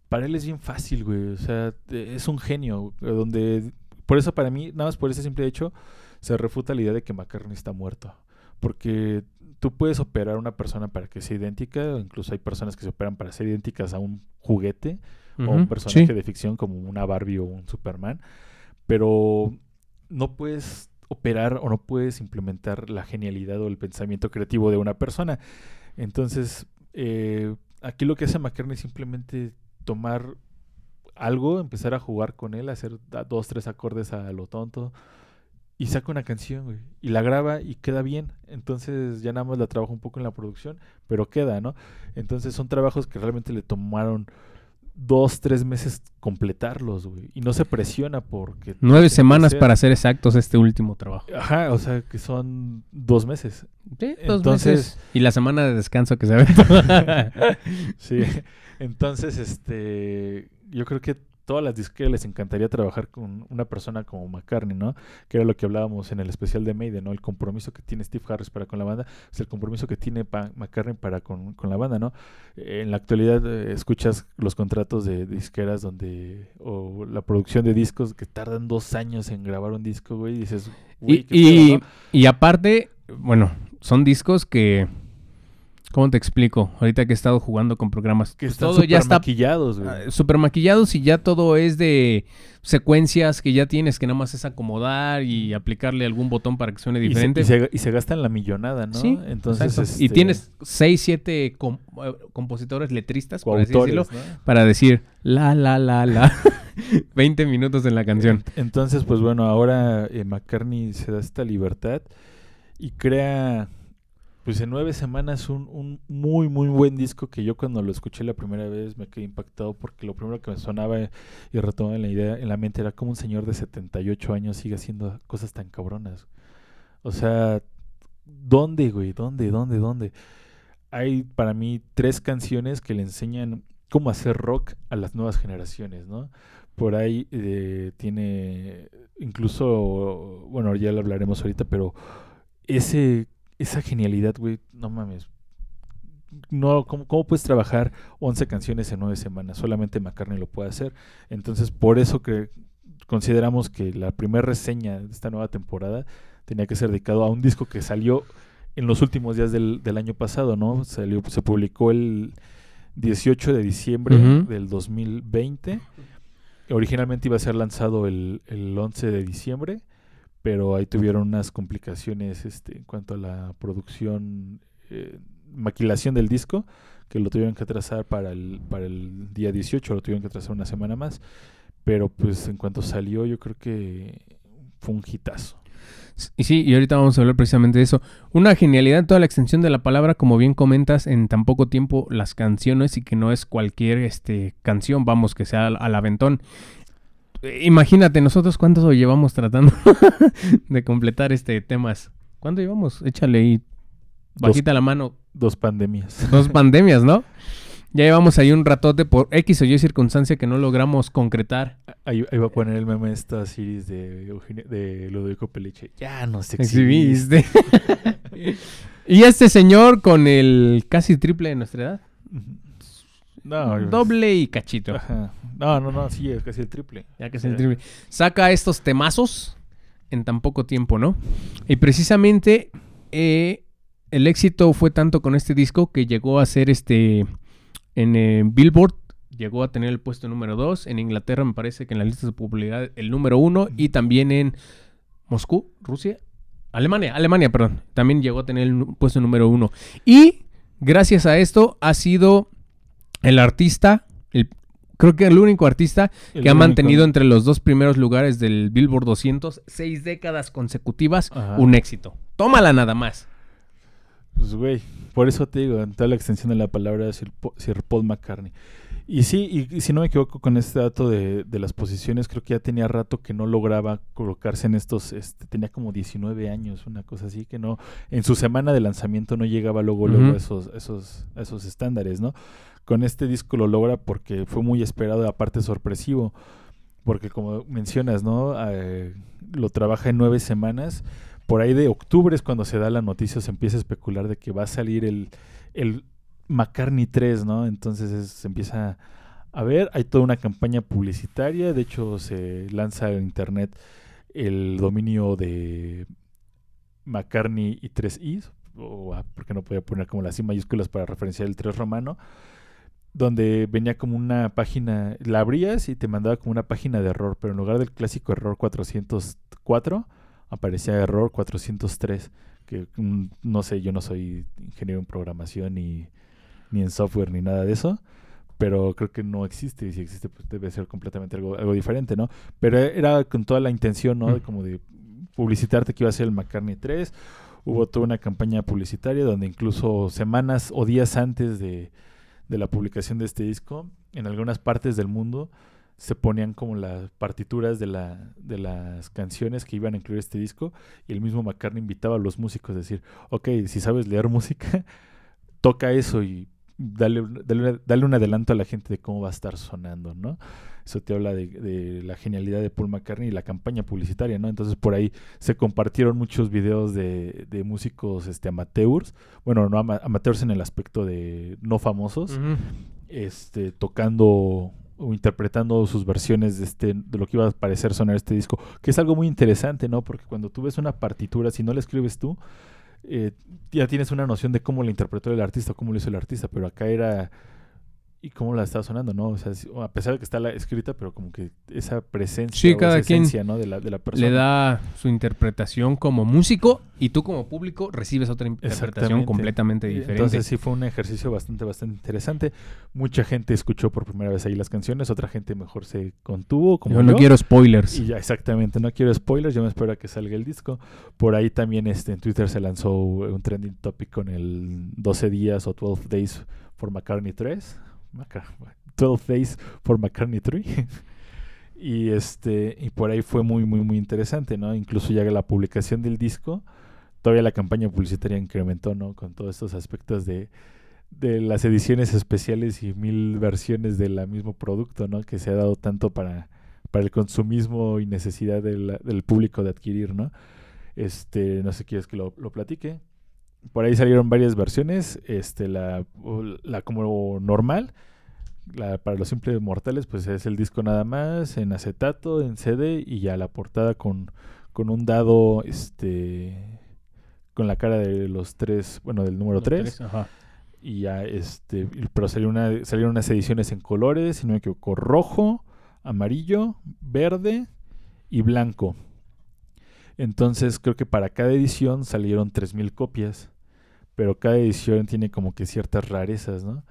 Para él es bien fácil, güey, o sea, es un genio, eh, donde por eso para mí, nada más por ese simple hecho, se refuta la idea de que McCartney está muerto. Porque tú puedes operar a una persona para que sea idéntica, o incluso hay personas que se operan para ser idénticas a un juguete o a un Ujú, personaje sí. de ficción como una Barbie o un Superman, pero no puedes operar o no puedes implementar la genialidad o el pensamiento creativo de una persona. Entonces, eh, aquí lo que hace McCartney es simplemente tomar algo, empezar a jugar con él, hacer dos, tres acordes a lo tonto y saca una canción, y la graba y queda bien. Entonces ya nada más la trabaja un poco en la producción, pero queda, ¿no? Entonces son trabajos que realmente le tomaron dos, tres meses completarlos, güey, y no se presiona porque... Nueve semanas para ser exactos este último trabajo. Ajá, o sea, que son dos meses. Sí, dos Entonces- meses. Y la semana de descanso que se ve. Sí, entonces, este, yo creo que todas las disqueras les encantaría trabajar con una persona como McCartney, ¿no? Que era lo que hablábamos en el especial de Maiden, ¿no? El compromiso que tiene Steve Harris para con la banda es el compromiso que tiene Pa- McCartney para con, con la banda, ¿no? En la actualidad eh, escuchas los contratos de disqueras donde, o la producción de discos que tardan dos años en grabar un disco, güey, y dices, güey, y, pedo, y, ¿no? y aparte, bueno, son discos que... ¿Cómo te explico? Ahorita que he estado jugando con programas, Que pues todo ya está maquillados, güey. ah, super maquillados y ya todo es de secuencias que ya tienes que nada más es acomodar y aplicarle algún botón para que suene Y se, diferente. y, se, y se gastan la millonada, ¿no? Sí, entonces Exacto. Y este, tienes 6, 7 compositores letristas, por así decirlo, ¿no? para decir la, la, la, la. 20 minutos en la canción. Ent- Entonces, pues bueno, ahora eh, McCartney se da esta libertad y crea, pues en nueve semanas, un, un muy, muy buen disco que yo cuando lo escuché la primera vez me quedé impactado porque lo primero que me sonaba y retomaba en la idea, en la mente, era como un señor de 78 años sigue haciendo cosas tan cabronas. O sea, ¿dónde, güey? ¿Dónde, dónde, dónde? Hay para mí tres canciones que le enseñan cómo hacer rock a las nuevas generaciones, ¿no? Por ahí eh, tiene incluso, bueno, ya lo hablaremos ahorita, pero ese, esa genialidad, güey, no mames. No, ¿cómo, ¿Cómo puedes trabajar 11 canciones en 9 semanas? Solamente McCartney lo puede hacer. Entonces, por eso que consideramos que la primera reseña de esta nueva temporada tenía que ser dedicado a un disco que salió en los últimos días del, del año pasado, ¿no? Salió, se publicó el 18 de diciembre Ujú. del 2020. Originalmente iba a ser lanzado el, el 11 de diciembre, pero ahí tuvieron unas complicaciones este, en cuanto a la producción, eh, maquilación del disco, que lo tuvieron que atrasar para el, para el día 18, lo tuvieron que atrasar una semana más. Pero pues en cuanto salió, yo creo que fue un hitazo. Y sí, y ahorita vamos a hablar precisamente de eso. Una genialidad en toda la extensión de la palabra, como bien comentas, en tan poco tiempo las canciones y que no es cualquier este, canción, vamos, que sea al, al aventón. Eh, Imagínate, nosotros cuánto llevamos tratando de completar este temas. ¿Cuánto llevamos? Échale ahí, Dos, bajita la mano, dos pandemias. dos pandemias, ¿no? Ya llevamos ahí un ratote por X o Y circunstancia que no logramos concretar. Ahí, ahí va a poner el meme esta series de, Eugenio- de Ludovico Peliche. Ya nos Exhibiste. y este señor con el casi triple de nuestra edad. No, Doble y cachito. Ajá. No, no, no, sí, es casi el triple. Ya que es el triple. Saca estos temazos en tan poco tiempo, ¿no? Y precisamente eh, el éxito fue tanto con este disco que llegó a ser este en eh, Billboard. Llegó a tener el puesto número 2. En Inglaterra me parece que en las listas de popularidad el número 1. Y también en Moscú, Rusia. Alemania, Alemania, perdón. También llegó a tener el puesto número 1. Y gracias a esto ha sido el artista el- creo que el único artista El que ha mantenido entre los dos primeros lugares del Billboard 200 seis décadas consecutivas Ajá. un éxito. Tómala nada más. Pues, güey, por eso te digo, en toda la extensión de la palabra Sir, Po- Sir Paul McCartney. Y sí, y, y si no me equivoco con este dato de, de las posiciones, creo que ya tenía rato que no lograba colocarse en estos, este, tenía como 19 años, una cosa así, que no, en su semana de lanzamiento no llegaba luego, luego a esos, esos, a esos estándares, ¿no? Con este disco lo logra porque fue muy esperado, aparte sorpresivo, porque como mencionas, ¿no? Eh, lo trabaja en nueve semanas. Por ahí de octubre es cuando se da la noticia, se empieza a especular de que va a salir el, el McCartney 3, ¿no? Entonces es- se empieza a ver, hay toda una campaña publicitaria, de hecho se lanza en internet el dominio de McCartney y 3i, o ah, porque no podía poner como las I mayúsculas para referenciar el 3 romano, donde venía como una página, la abrías y te mandaba como una página de error, pero en lugar del clásico error 404, aparecía error 403, que mm, no sé, yo no soy ingeniero en programación ni, ni en software ni nada de eso, pero creo que no existe, y si existe pues debe ser completamente algo, algo diferente, ¿no? Pero era con toda la intención, ¿no? De Mm. como de publicitarte que iba a ser el McCartney 3, hubo toda una campaña publicitaria donde incluso semanas o días antes de, de la publicación de este disco, en algunas partes del mundo se ponían como las partituras de, la, de las canciones que iban a incluir este disco y el mismo McCartney invitaba a los músicos a decir, ok, si sabes leer música, toca eso y dale, un- dale, dale un adelanto a la gente de cómo va a estar sonando, ¿no? Eso te habla de, de la genialidad de Paul McCartney y la campaña publicitaria, ¿no? Entonces por ahí se compartieron muchos videos de, de músicos este, amateurs, bueno, no ama- amateurs en el aspecto de no famosos, este, tocando o interpretando sus versiones de, este, de lo que iba a parecer sonar este disco, que es algo muy interesante, ¿no? Porque cuando tú ves una partitura, si no la escribes tú, eh, ya tienes una noción de cómo la interpretó el artista, cómo lo hizo el artista, pero acá era y cómo la estaba sonando, ¿no? O sea, a pesar de que está la escrita, pero como que esa presencia, Sí, o cada esa quien esencia, ¿no? De la, de la persona. Le da su interpretación como músico y tú como público recibes otra interpretación completamente diferente. Entonces sí fue un ejercicio bastante, bastante interesante. Mucha gente escuchó por primera vez ahí las canciones, otra gente mejor se contuvo, como yo no quiero spoilers. Y ya, exactamente, no quiero spoilers, yo me espero a que salga el disco. Por ahí también este, en Twitter se lanzó un trending topic con el 12 días o 12 days for McCartney 3. Maca- 12 days for McCartney 3. y este y por ahí fue muy muy muy interesante, ¿no? Incluso ya la publicación del disco, todavía la campaña publicitaria incrementó, ¿no? Con todos estos aspectos de de las ediciones especiales y mil versiones del mismo producto, ¿no? Que se ha dado tanto para para el consumismo y necesidad del, del público de adquirir, ¿no? Este, no sé, ¿quieres que lo, lo platique? Por ahí salieron varias versiones, este, la, la como normal, la, para los simples mortales, pues es el disco nada más, en acetato, en CD, y ya la portada con, con un dado, este, con la cara de los tres, bueno, del número Los 3, tres, ajá. y ya este pero salió una, salieron unas ediciones en colores si no me equivoco rojo amarillo verde y blanco entonces creo que para cada edición salieron 3000 copias pero cada edición tiene como que ciertas rarezas no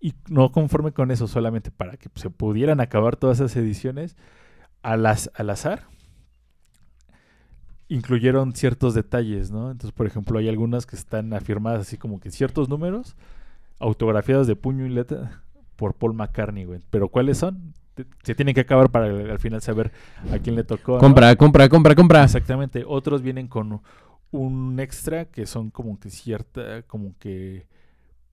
y no conforme con eso solamente para que se pudieran acabar todas esas ediciones al, az- al azar incluyeron ciertos detalles, ¿no? Entonces, por ejemplo, hay algunas que están afirmadas así como que ciertos números autografiados de puño y letra por Paul McCartney. Pero ¿cuáles son? Se tienen que acabar para al al final saber a quién le tocó. ¿no? Compra, compra, compra, compra. Exactamente. Otros vienen con un extra que son como que cierta, como que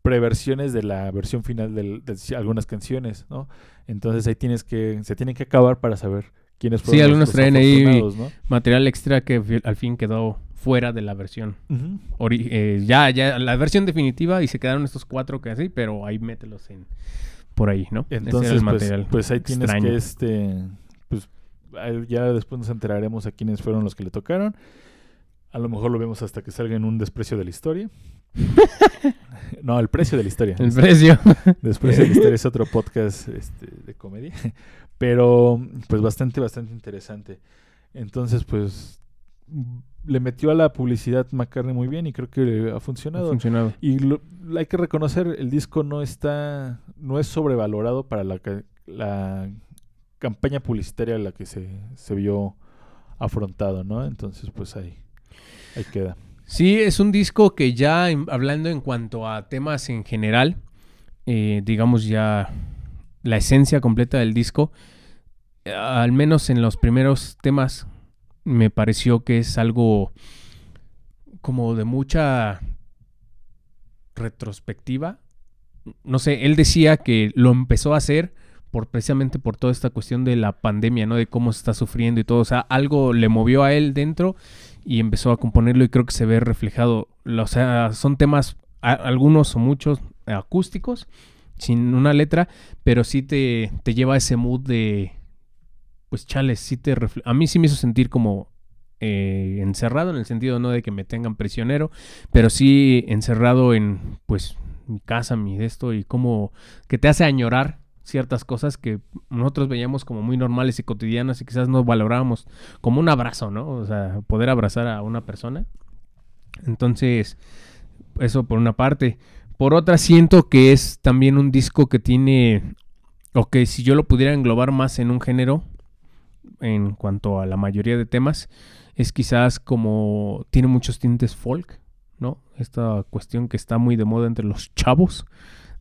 preversiones de la versión final de, algunas canciones, ¿no? Entonces ahí tienes que, se tienen que acabar para saber quiénes fueron Sí, algunos traen ahí- ¿no? Material extra que al fin quedó fuera de la versión. Ori- eh, ya, ya, la versión definitiva y se quedaron estos cuatro que así, pero ahí mételos en por ahí, ¿no? Ese era Entonces, el pues, material pues ahí tienes extraño. que este, pues ya después nos enteraremos a quiénes fueron los que le tocaron. A lo mejor lo vemos hasta que salga en un desprecio de la historia. no, el precio de la historia. El precio. Después de la historia es otro podcast este, de comedia. Pero, pues bastante, bastante interesante. Entonces, pues, le metió a la publicidad McCartney muy bien y creo que ha Ha funcionado. Y lo- hay que reconocer, el disco no está, no es sobrevalorado para la, la campaña publicitaria a la que se, se vio afrontado, ¿no? Entonces, pues ahí, ahí queda. Sí, es un disco que ya en- hablando en cuanto a temas en general, eh, digamos ya la esencia completa del disco, eh, al menos en los primeros temas, me pareció que es algo como de mucha retrospectiva. No sé, él decía que lo empezó a hacer por precisamente por toda esta cuestión de la pandemia, ¿no? De cómo se está sufriendo y todo. O sea, algo le movió a él dentro y empezó a componerlo y creo que se ve reflejado. O sea, son temas, algunos o muchos acústicos, sin una letra, pero sí te, te lleva a ese mood de, pues chales, sí te A mí sí me hizo sentir como eh, encerrado en el sentido no de que me tengan prisionero, pero sí encerrado en, pues, mi casa, mi de esto y como que te hace añorar ciertas cosas que nosotros veíamos como muy normales y cotidianas y quizás no valorábamos como un abrazo, ¿no? O sea, poder abrazar a una persona. Entonces, eso por una parte. Por otra, siento que es también un disco que tiene, o que si yo lo pudiera englobar más en un género, en cuanto a la mayoría de temas, es quizás como tiene muchos tintes folk, ¿no? Esta cuestión que está muy de moda entre los chavos,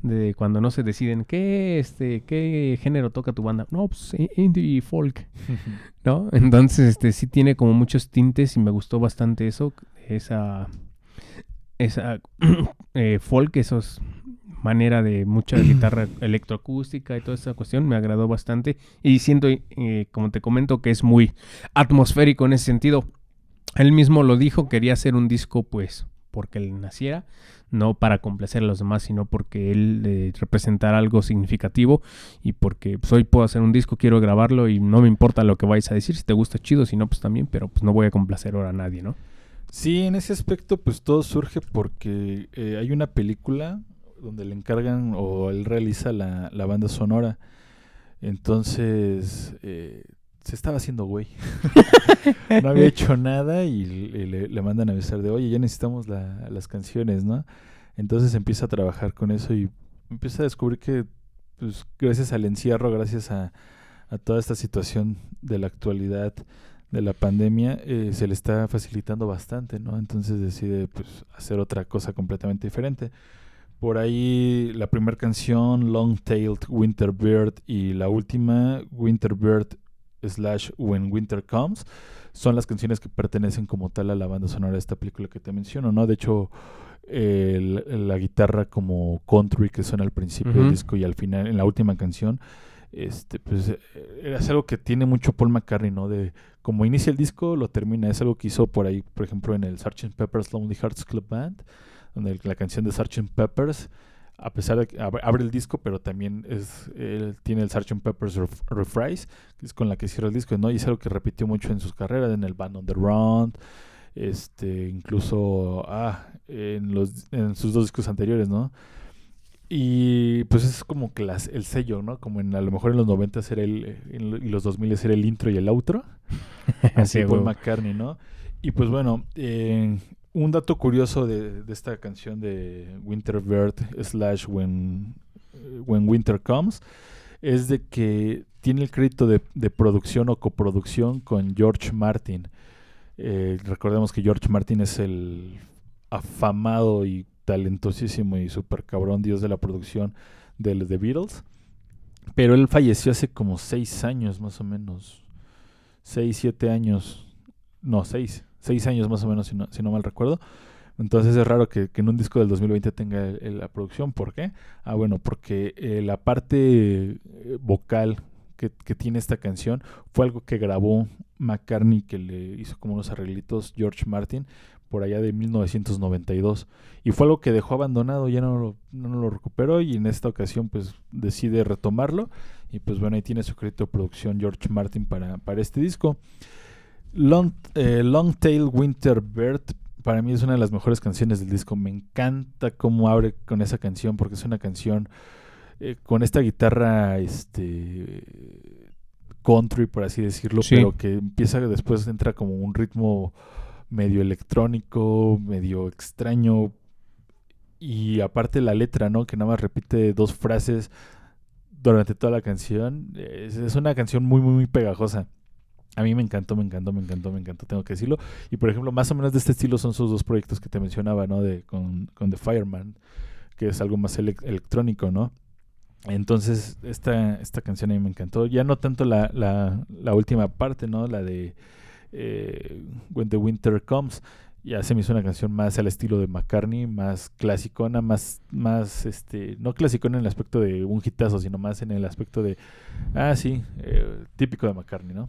de cuando no se deciden qué, este, qué género toca tu banda. No, pues indie folk. ¿no? Entonces, este sí tiene como muchos tintes y me gustó bastante eso, esa, esa eh, folk, esos manera de mucha guitarra electroacústica y toda esa cuestión, me agradó bastante y siento, eh, como te comento, que es muy atmosférico en ese sentido. Él mismo lo dijo, quería hacer un disco pues porque él naciera, no para complacer a los demás, sino porque él eh, representara algo significativo y porque pues, hoy puedo hacer un disco, quiero grabarlo y no me importa lo que vayas a decir, si te gusta chido, si no pues también, pero pues no voy a complacer ahora a nadie, ¿no? Sí, en ese aspecto pues todo surge porque eh, hay una película donde le encargan o él realiza la, la banda sonora. Entonces eh, se estaba haciendo güey. no había hecho nada y le, le- mandan a avisar de, oye, ya necesitamos la- las canciones, ¿no? Entonces empieza a trabajar con eso y empieza a descubrir que pues, gracias al encierro, gracias a, a toda esta situación de la actualidad, de la pandemia, eh, se le está facilitando bastante, ¿no? Entonces decide pues hacer otra cosa completamente diferente. Por ahí la primera canción, Long Tailed Winter Bird, y la última, Winter Bird slash When Winter Comes, son las canciones que pertenecen como tal a la banda sonora de esta película que te menciono, ¿no? De hecho, el- la guitarra como country que suena al principio del disco y al final, en la última canción, este, pues eh, es algo que tiene mucho Paul McCartney, ¿no? De como inicia el disco, lo termina. Es algo que hizo por ahí, por ejemplo, en el Sgt. Pepper's Lonely Hearts Club Band, donde la canción de Sgt. Peppers, a pesar de que ab- abre el disco, pero también es él tiene el Sgt. Pepper's Ref- que es con la que cierra el disco, ¿no? Y es algo que repitió mucho en sus carreras, en el Band on the Run, este, incluso ah, en, los, en sus dos discos anteriores, ¿no? Y pues es como que las- el sello, ¿no? Como en a lo mejor en los 90 era el, en los 2000 era el intro y el outro. Así Sí, Paul. McCartney, ¿no? Y pues bueno, eh, un dato curioso de, esta canción de Winter Bird slash When, When Winter Comes es de que tiene el crédito de, producción o coproducción con George Martin. Eh, recordemos que George Martin es el afamado y talentosísimo y super cabrón dios de la producción de The Beatles. Pero él falleció hace como seis años más o menos. Seis, siete años. No, seis. Seis años más o menos, si no, si no mal recuerdo. Entonces es raro que, que en un disco del 2020 tenga el- la producción. ¿Por qué? Ah, bueno, porque eh, la parte eh, vocal que, que tiene esta canción fue algo que grabó McCartney, que le hizo como unos arreglitos George Martin por allá de 1992. Y fue algo que dejó abandonado, ya no lo, no lo recuperó y en esta ocasión pues decide retomarlo. Y pues bueno, ahí tiene su crédito de producción George Martin para, para este disco. Long, eh, Long Tail Winter Bird para mí es una de las mejores canciones del disco. Me encanta cómo abre con esa canción porque es una canción eh, con esta guitarra este country, por así decirlo, Sí. pero que empieza después entra como un ritmo medio electrónico, medio extraño. Y aparte la letra, ¿no? Que nada más repite dos frases durante toda la canción. Es, es una canción muy, muy, muy pegajosa. A mí me encantó, me encantó, me encantó, me encantó, tengo que decirlo. Y por ejemplo, más o menos de este estilo son sus dos proyectos que te mencionaba, ¿no? De, con, con The Fireman, que es algo más elec- electrónico, ¿no? Entonces, esta, esta canción a mí me encantó. Ya no tanto la, la, la última parte, ¿no? La de eh, When the Winter Comes. Ya se me hizo una canción más al estilo de McCartney, más clasicona, más, más, este, no clasicona en el aspecto de un hitazo, sino más en el aspecto de, ah, sí, eh, típico de McCartney, ¿no?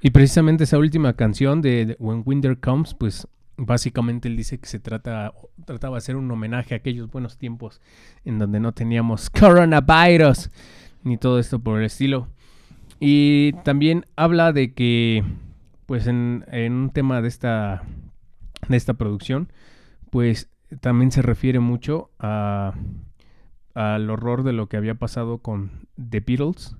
Y precisamente esa última canción de, When Winter Comes, pues básicamente él dice que se trata, trataba de hacer un homenaje a aquellos buenos tiempos en donde no teníamos coronavirus ni todo esto por el estilo. Y también habla de que, pues en, en un tema de esta, de esta producción, pues también se refiere mucho a, al horror de lo que había pasado con The Beatles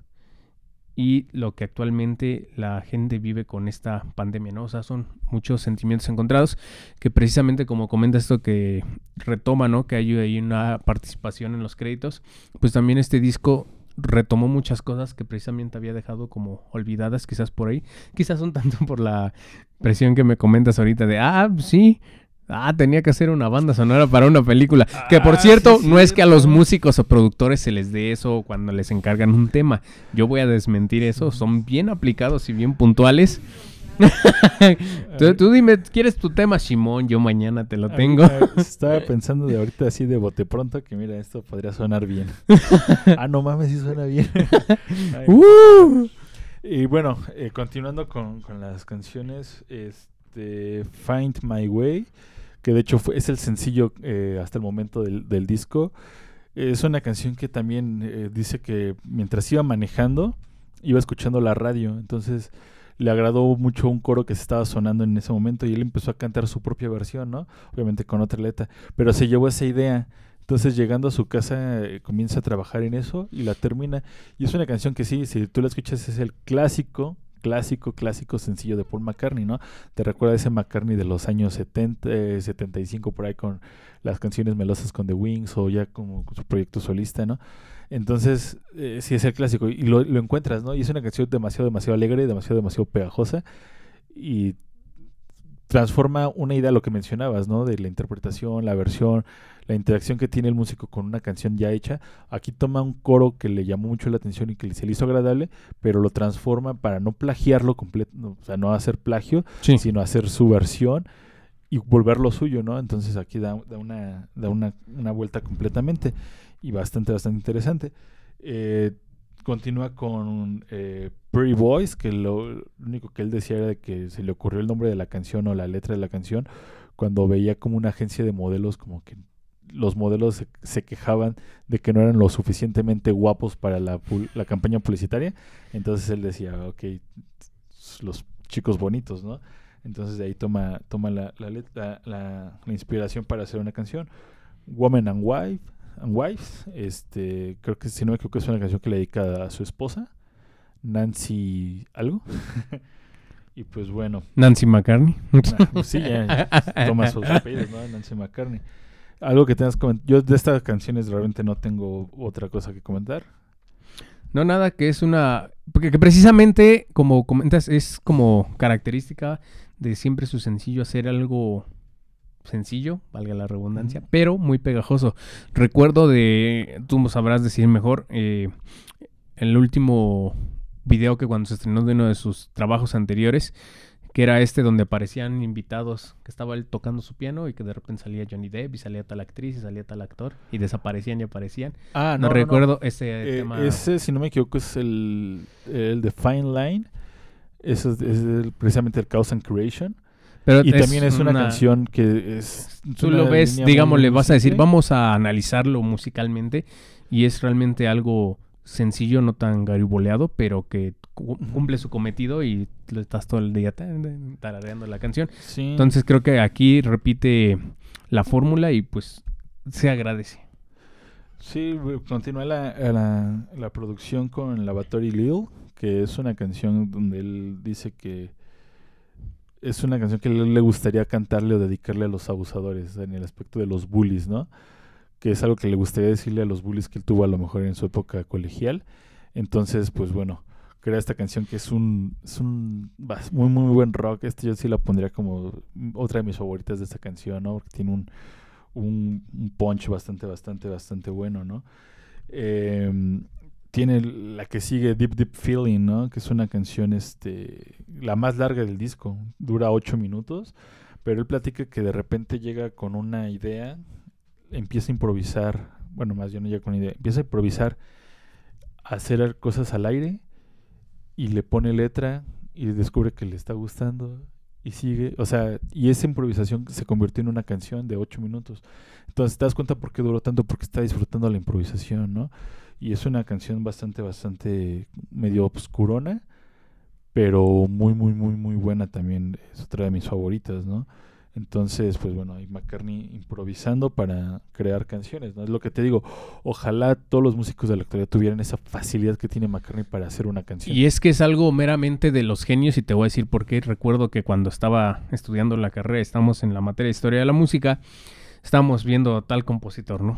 y lo que actualmente la gente vive con esta pandemia, ¿no? O sea, son muchos sentimientos encontrados que precisamente como comenta esto que retoma, ¿no? Que hay ahí una participación en los créditos, pues también este disco retomó muchas cosas que precisamente había dejado como olvidadas quizás por ahí, quizás un tanto por la presión que me comentas ahorita de, ah, sí, Ah, tenía que hacer una banda sonora para una película. que por Ah, cierto, sí, no es que a los músicos o productores se les dé eso cuando les encargan un tema. Yo voy a desmentir eso. Son bien aplicados y bien puntuales. tú, tú dime, ¿quieres tu tema, Simón? Yo mañana te lo tengo. Ahorita Estaba pensando de ahorita así de bote pronto que mira, esto podría sonar bien. ah, no mames, sí suena bien. Ay, Uh. Y bueno, eh, continuando con, con las canciones, este Find My Way, que de hecho fue- es el sencillo eh, hasta el momento del, del disco. Es una canción que también eh, dice que mientras iba manejando, iba escuchando la radio. Entonces le agradó mucho un coro que se estaba sonando en ese momento y él empezó a cantar su propia versión, ¿no? Obviamente con otra letra. Pero se llevó esa idea. Entonces llegando a su casa eh, comienza a trabajar en eso y la termina. Y es una canción que sí, si tú la escuchas es el clásico, clásico, clásico sencillo de Paul McCartney, ¿no? Te recuerda ese McCartney de los años 70, eh, 75 por ahí con las canciones melosas con The Wings o ya como su proyecto solista, ¿no? Entonces, eh, sí es el clásico y lo, lo encuentras, ¿no? Y es una canción demasiado, demasiado alegre, demasiado, demasiado pegajosa y transforma una idea, lo que mencionabas, ¿no? De la interpretación, la versión, la interacción que tiene el músico con una canción ya hecha. Aquí toma un coro que le llamó mucho la atención y que se le hizo agradable, pero lo transforma para no plagiarlo completo, o sea, no hacer plagio, Sí. sino hacer su versión y volverlo suyo, ¿no? Entonces aquí da, da una, da una, una vuelta completamente y bastante, bastante interesante. Eh, continúa con eh, Pretty Boys, que lo, único que él decía era de que se le ocurrió el nombre de la canción o la letra de la canción cuando veía como una agencia de modelos, como que los modelos se, se quejaban de que no eran lo suficientemente guapos para la, la campaña publicitaria. Entonces él decía, ok, los chicos bonitos, ¿no? Entonces de ahí toma, toma la- la- la inspiración para hacer una canción. Woman and Wife, and Wives, este, creo que si no me equivoco es una canción que le dedica a su esposa, Nancy algo. y pues bueno, Nancy McCartney. nah, pues sí, ya, ya toma sus apellidos, ¿no? Nancy McCartney. Algo que tengas que. Yo de estas canciones realmente no tengo otra cosa que comentar. No, nada, que es una... Porque que precisamente, como comentas, es como característica de siempre su sencillo hacer algo sencillo, valga la redundancia, pero muy pegajoso. Recuerdo de, tú sabrás decir mejor, eh, el último video que cuando se estrenó de uno de sus trabajos anteriores, que era este donde aparecían invitados, que estaba él tocando su piano y que de repente salía Johnny Depp y salía tal actriz y salía tal actor y desaparecían y aparecían. Ah, No, recuerdo ese Eh, tema. Ese, si no me equivoco, es el, el de Fine Line. Eso es, es el- precisamente el Chaos and Creation. Pero Y también es una, canción que es. Tú una lo ves, digamos, le vas a decir, vamos a analizarlo musicalmente y es realmente algo sencillo, no tan gariboleado, pero que cumple su cometido y le estás todo el día tarareando la canción. Sí. Entonces creo que aquí repite la fórmula y pues se agradece. Sí, continúa la, la, la producción con Lavatory Lil, que es una canción donde él dice que es una canción que le le gustaría cantarle o dedicarle a los abusadores en el aspecto de los bullies, ¿no? Que es algo que le gustaría decirle a los bullies que él tuvo a lo mejor en su época colegial. Entonces, pues bueno, crea esta canción que es un, es un muy, muy buen rock. Este yo sí la pondría como otra de mis favoritas de esta canción, ¿no? Porque tiene un, un, un punch bastante, bastante, bastante bueno, ¿no? Em, tiene la que sigue Deep Deep Feeling, ¿no? Que es una canción, este, la más larga del disco, dura ocho minutos, pero él platica que de repente llega con una idea, empieza a improvisar, bueno, más bien no llega con idea, empieza a improvisar, a hacer cosas al aire y le pone letra y descubre que le está gustando y sigue, o sea, y esa improvisación se convirtió en una canción de ocho minutos. Entonces te das cuenta por qué duró tanto, porque está disfrutando la improvisación, ¿no? Y es una canción bastante, bastante medio obscurona, pero muy, muy, muy, muy buena también. Es otra de mis favoritas, ¿no? Entonces, pues bueno, hay McCartney improvisando para crear canciones, ¿no? Es lo que te digo. Ojalá todos los músicos de la actualidad tuvieran esa facilidad que tiene McCartney para hacer una canción. Y es que es algo meramente de los genios y te voy a decir por qué. Recuerdo que cuando estaba estudiando la carrera, estamos en la materia de historia de la música, estábamos viendo a tal compositor, ¿no?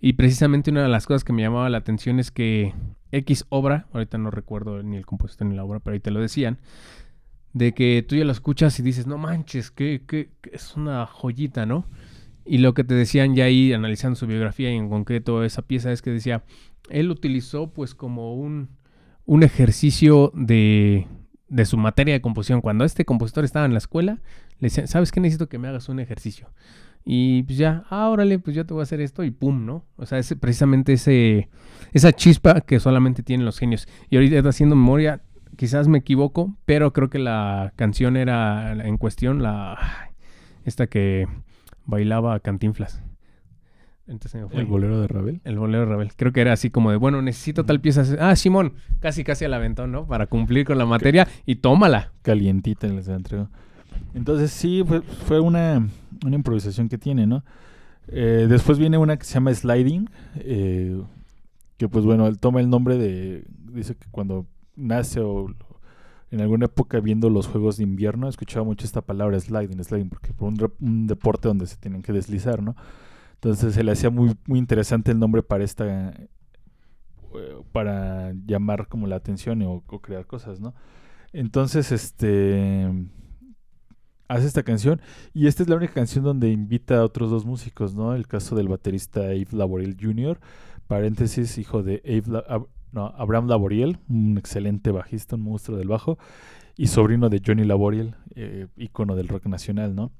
Y precisamente una de las cosas que me llamaba la atención es que X obra, ahorita no recuerdo ni el compositor ni la obra, pero ahí te lo decían, de que tú ya lo escuchas y dices, no manches, que, es una joyita, ¿no? Y lo que te decían ya ahí, analizando su biografía y en concreto esa pieza, es que decía, él utilizó pues como un, un ejercicio de, de su materia de composición. Cuando este compositor estaba en la escuela, le decían, ¿sabes qué? Necesito que me hagas un ejercicio. Y pues ya, ah, órale, pues yo te voy a hacer esto y pum, ¿no? O sea, es precisamente ese, esa chispa que solamente tienen los genios. Y ahorita haciendo memoria, quizás me equivoco, pero creo que la canción era en cuestión, la esta que bailaba Cantinflas. Entonces fue. El bolero de Ravel. El bolero de Ravel. Creo que era así como de, bueno, necesito tal pieza. Ah, Simón, casi casi al aventón, ¿no? Para cumplir con la materia y tómala. calientita les la entregó. Entonces sí, fue, fue una, una improvisación que tiene, ¿no? Eh, después viene una que se llama Sliding, eh, que pues bueno, él toma el nombre de, dice que cuando nace o en alguna época viendo los juegos de invierno, escuchaba mucho esta palabra sliding, sliding, porque por un, deporte donde se tienen que deslizar, ¿no? Entonces se le hacía muy, muy interesante el nombre para esta, eh, para llamar como la atención o, crear cosas, ¿no? Entonces, este hace esta canción y esta es la única canción donde invita a otros dos músicos, ¿no? El caso del baterista Abe Laboriel Jr., paréntesis, hijo de Abe La- no, Abraham Laboriel, un excelente bajista, un monstruo del bajo, y sobrino de Johnny Laboriel, eh, ícono del rock nacional, ¿no?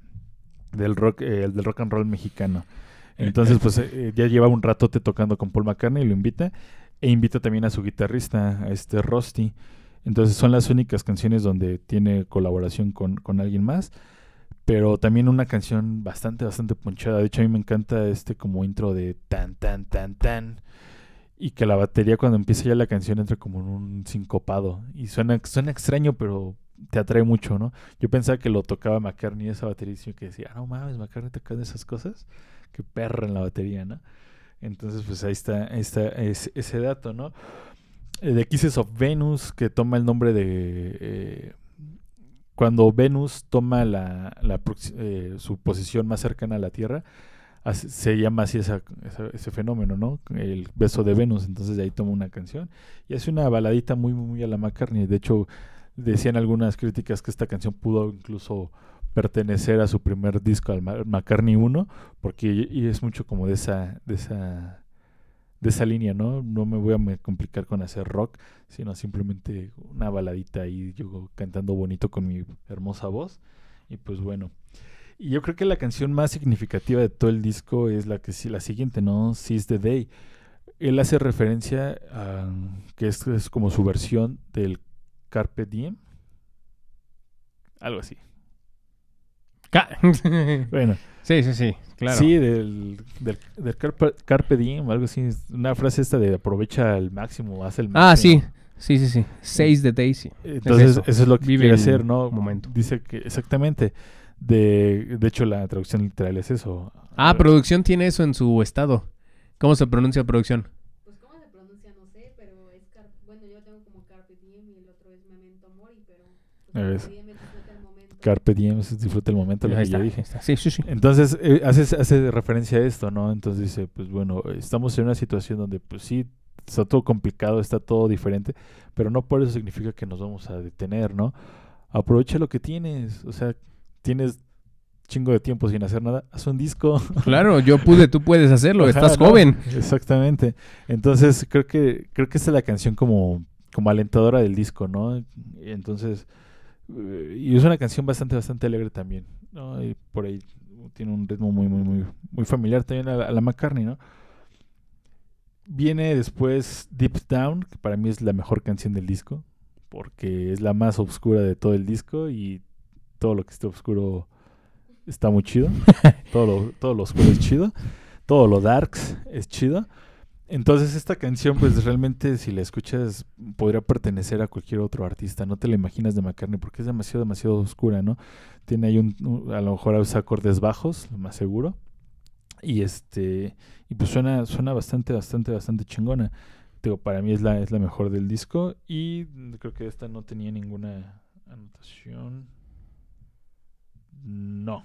Del rock, eh, del rock and roll mexicano. Entonces, pues eh, ya lleva un ratote tocando con Paul McCartney y lo invita. E invita también a su guitarrista, a este Rusty. Entonces son las únicas canciones donde tiene colaboración con, con alguien más. Pero también una canción bastante, bastante ponchada. De hecho, a mí me encanta este como intro de tan, tan, tan, tan. Y que la batería cuando empieza ya la canción entra como en un sincopado. Y suena, suena extraño, pero te atrae mucho, ¿no? Yo pensaba que lo tocaba McCartney esa batería y que decía, ah, no mames, McCartney tocando esas cosas. Qué perra en la batería, ¿no? Entonces, pues ahí está, ahí está ese, ese dato, ¿no? Eh, de Kisses of Venus, que toma el nombre de... eh, cuando Venus toma la, la eh, su posición más cercana a la Tierra, así- se llama así esa- esa- ese fenómeno, ¿no? El beso de Venus, entonces de ahí toma una canción y hace una baladita muy, muy, muy a la McCartney. De hecho, decían algunas críticas que esta canción pudo incluso pertenecer a su primer disco, al McCartney 1, porque y- es mucho como de esa, de esa de esa línea, ¿no? No me voy a complicar con hacer rock, sino simplemente una baladita ahí, yo cantando bonito con mi hermosa voz. Y pues bueno. Y yo creo que la canción más significativa de todo el disco es la que la siguiente, ¿no? Seize the Day. Él hace referencia a que es, es como su versión del Carpe Diem. Algo así. Bueno, sí, sí, sí, claro. Sí, del, del, del carpe, carpe diem, algo así. Una frase esta de aprovecha al máximo, hace el máximo. ah, sí, sí, sí, sí. Seis de Daisy. Entonces, eso. eso. es lo que Vive quiere hacer, ¿no? momento. Dice que exactamente. De, de hecho, la traducción literal es eso. Ah, producción tiene eso en su estado. ¿Cómo se pronuncia producción? Pues cómo se pronuncia, no sé, pero es car- bueno, yo tengo como Carpe Diem y el otro es Memento Mori, pero pues. Carpe Diem es disfruta el momento. Carpe diem, es disfruta el momento, lo que yo está, dije. está. Sí, sí, sí. Entonces, eh, hace, hace referencia a esto, ¿no? Entonces dice, pues bueno, estamos en una situación donde, pues sí, está todo complicado, está todo diferente, pero no por eso significa que nos vamos a detener, ¿no? Aprovecha lo que tienes, o sea, tienes chingo de tiempo sin hacer nada, haz un disco. Claro, yo pude, tú puedes hacerlo, Ajá, estás ¿no? joven. Exactamente. Entonces, creo que creo que esta es la canción como como alentadora del disco, ¿no? Entonces, eh, y es una canción bastante bastante alegre también, ¿no? Y por ahí tiene un ritmo muy muy muy muy familiar también a la, a la McCartney, ¿no? Viene después Deep Down, que para mí es la mejor canción del disco, porque es la más oscura de todo el disco y todo lo que esté oscuro está muy chido. todo, lo, todo lo oscuro es chido. Todo lo darks es chido. Entonces esta canción pues realmente si la escuchas podría pertenecer a cualquier otro artista. No te la imaginas de McCartney porque es demasiado, demasiado oscura, ¿no? Tiene ahí un, un- a lo mejor usa acordes bajos, lo más seguro. Y este, y pues suena, suena bastante, bastante, bastante chingona. Digo, para mí es la, es la mejor del disco. Y creo que esta no tenía ninguna anotación. No.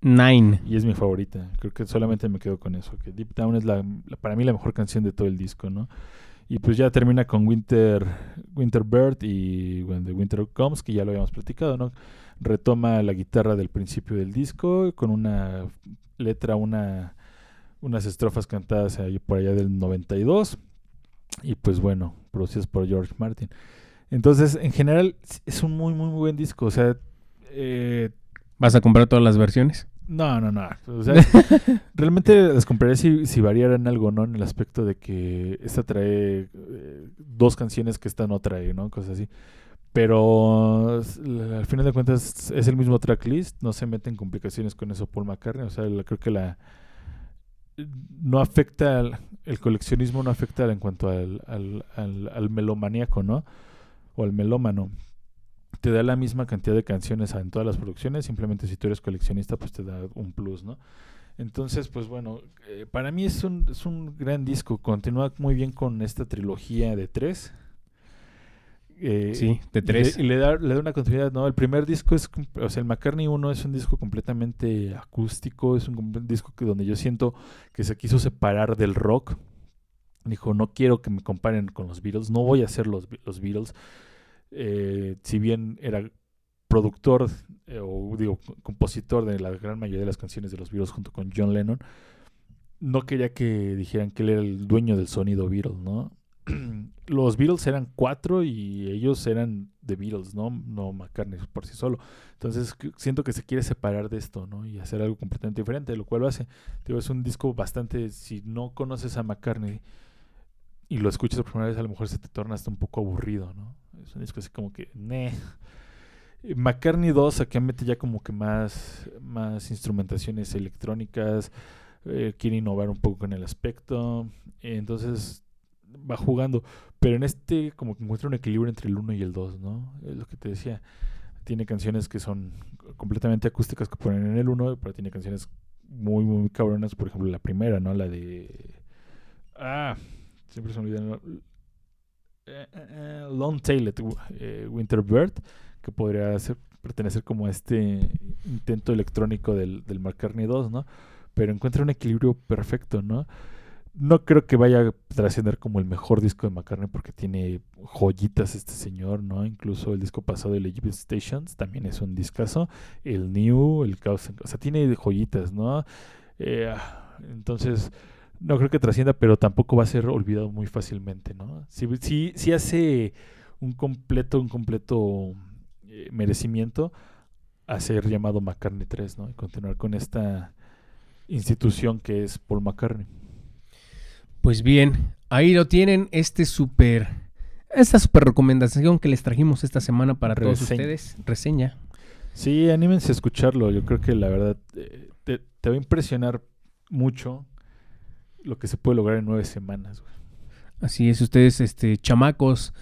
Nine. Y es mi favorita. Creo que solamente me quedo con eso. Que Deep Down es la, la- para mí la mejor canción de todo el disco, ¿no? Y pues ya termina con Winter, Winter Bird y When the Winter Comes, que ya lo habíamos platicado, ¿no? Retoma la guitarra del principio del disco con una letra, una, unas estrofas cantadas ahí por allá del 92. Y pues bueno, producidas por George Martin. Entonces, en general, es un muy, muy, muy buen disco. O sea, eh, ¿Vas a comprar todas las versiones? no, no, no. O sea, realmente las compraría si, si variaran algo, ¿no? En el aspecto de que esta trae eh, dos canciones que esta no trae, ¿no? Cosas así. Pero al final de cuentas es el mismo tracklist, no se meten complicaciones con eso Paul McCartney. O sea, la- creo que la no afecta al- el coleccionismo, no afecta en cuanto al, al, al, al melomaníaco, ¿no? O al melómano te da la misma cantidad de canciones en todas las producciones, simplemente si tú eres coleccionista, pues te da un plus, ¿no? Entonces, pues bueno, eh, para mí es un, es un gran disco, continúa muy bien con esta trilogía de tres. Eh, Sí, de tres. Y le, da, le da una continuidad, ¿no? El primer disco es, o sea, el McCartney 1 es un disco completamente acústico, es un disco que donde yo siento que se quiso separar del rock. Dijo, no quiero que me comparen con los Beatles, no voy a ser los, los Beatles. Eh, si bien era productor eh, o digo co- compositor de la gran mayoría de las canciones de los Beatles junto con John Lennon, no quería que dijeran que él era el dueño del sonido Beatles, ¿no? los Beatles eran cuatro y ellos eran The Beatles, ¿no? No McCartney por sí solo. Entonces siento que se quiere separar de esto, ¿no? Y hacer algo completamente diferente, lo cual lo hace. Digo, es un disco bastante, si no conoces a McCartney y lo escuchas por primera vez, a lo mejor se te torna hasta un poco aburrido, ¿no? Es un disco así como que, "Neh". Eh, McCartney 2 acá mete ya como que más, más instrumentaciones electrónicas, eh, quiere innovar un poco en el aspecto, entonces va jugando, pero en este como que encuentra un equilibrio entre el 1 y el 2, ¿no? Es lo que te decía, tiene canciones que son completamente acústicas que ponen en el 1, pero tiene canciones muy, muy cabronas, por ejemplo la primera, ¿no? La de... Ah, siempre se me olvida. Eh, eh, eh, Long Tailed eh, Winter Bird, que podría pertenecer como a este intento electrónico del, del McCartney 2, ¿no? Pero encuentra un equilibrio perfecto, ¿no? No creo que vaya a trascender como el mejor disco de McCartney porque tiene joyitas este señor, ¿no? Incluso el disco pasado de Legit Stations también es un discazo. El New, el Chaos, o sea, tiene joyitas, ¿no? Eh, entonces, no creo que trascienda, pero tampoco va a ser olvidado muy fácilmente, ¿no? Si, si, si hace un completo, un completo eh, merecimiento a ser llamado McCartney 3, ¿no? Y continuar con esta institución que es Paul McCartney. Pues bien, ahí lo tienen, este súper, esta super recomendación que les trajimos esta semana para todos Reseña. ustedes. Reseña. Sí, anímense a escucharlo. Yo creo que la verdad eh, te, te va a impresionar mucho lo que se puede lograr en nueve semanas. güey. Así es, ustedes, este, chamacos,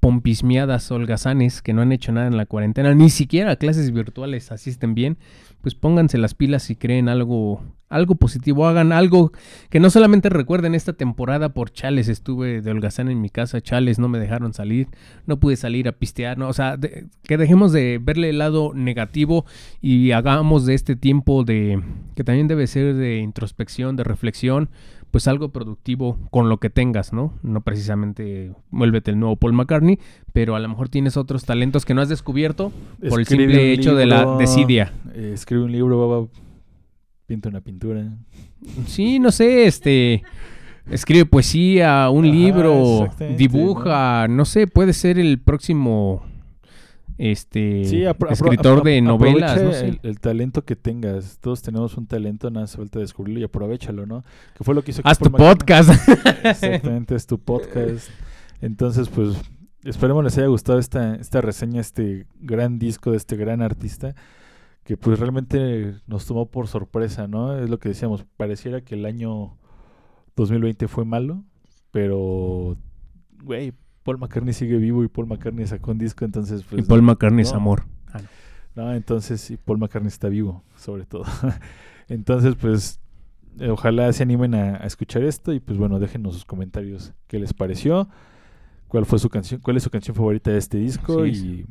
pompismiadas, holgazanes, que no han hecho nada en la cuarentena, ni siquiera clases virtuales asisten bien, pues pónganse las pilas si creen algo algo positivo, hagan algo que no solamente recuerden esta temporada por chales, estuve de holgazán en mi casa, chales, no me dejaron salir, no pude salir a pistear, no, o sea, de- que dejemos de verle el lado negativo y hagamos de este tiempo de que también debe ser de introspección, de reflexión, pues algo productivo con lo que tengas, ¿no? No precisamente vuélvete el nuevo Paul McCartney, pero a lo mejor tienes otros talentos que no has descubierto por el simple hecho de la desidia. eh, escribe un libro, pinta una pintura. Sí, no sé, este escribe poesía, un Ajá, libro, dibuja, ¿no? sé, puede ser el próximo este Sí, escritor de novelas, aprovecha no sé. el, el talento que tengas. Todos tenemos un talento, nada más falta descubrirlo y aprovechalo, ¿no? Que fue lo que hizo Haz tu podcast. Exactamente, es tu podcast. Entonces, pues, esperemos les haya gustado esta, esta reseña, este gran disco de este gran artista, que pues realmente nos tomó por sorpresa, ¿no? Es lo que decíamos, pareciera que el año 2020 fue malo, pero, güey, Paul McCartney sigue vivo y Paul McCartney sacó un disco, entonces, pues... y Paul McCartney es no. amor. No, entonces sí, Paul McCartney está vivo, sobre todo. entonces, pues, eh, ojalá se animen a, a escuchar esto y pues bueno, déjenos sus comentarios qué les pareció, cuál fue su canción, cuál es su canción favorita de este disco Sí, y sí.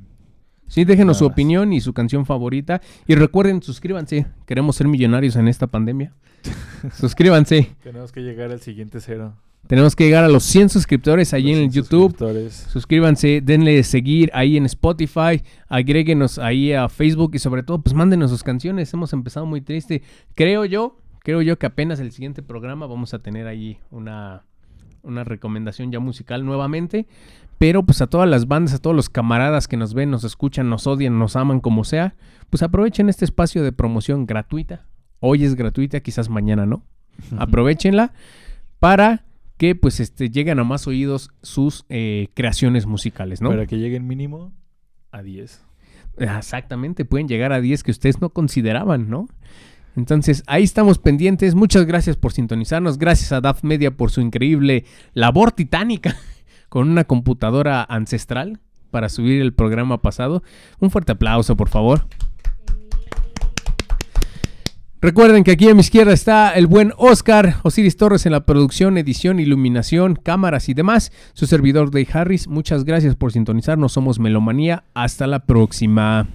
Sí, déjenos su opinión y su canción favorita. Y recuerden, suscríbanse. Queremos ser millonarios en esta pandemia. suscríbanse. tenemos que llegar al siguiente cero. Tenemos que llegar a los 100 suscriptores allí en el YouTube. Suscríbanse, denle seguir ahí en Spotify, agréguenos ahí a Facebook y sobre todo, pues mándenos sus canciones. Hemos empezado muy triste. Creo yo, creo yo que apenas el siguiente programa vamos a tener ahí una, una recomendación ya musical nuevamente. Pero pues a todas las bandas, a todos los camaradas que nos ven, nos escuchan, nos odian, nos aman como sea, pues aprovechen este espacio de promoción gratuita. Hoy es gratuita, quizás mañana no. Aprovechenla para que pues este lleguen a más oídos sus eh, creaciones musicales, ¿no? Para que lleguen mínimo a 10. Exactamente, pueden llegar a 10 que ustedes no consideraban, ¿no? Entonces, ahí estamos pendientes. Muchas gracias por sintonizarnos. Gracias a DAF Media por su increíble labor titánica con una computadora ancestral para subir el programa pasado. Un fuerte aplauso, por favor. Recuerden que aquí a mi izquierda está el buen Oscar, Osiris Torres en la producción, edición, iluminación, cámaras y demás. Su servidor Dave Harris, muchas gracias por sintonizarnos. Somos Melomanía. Hasta la próxima.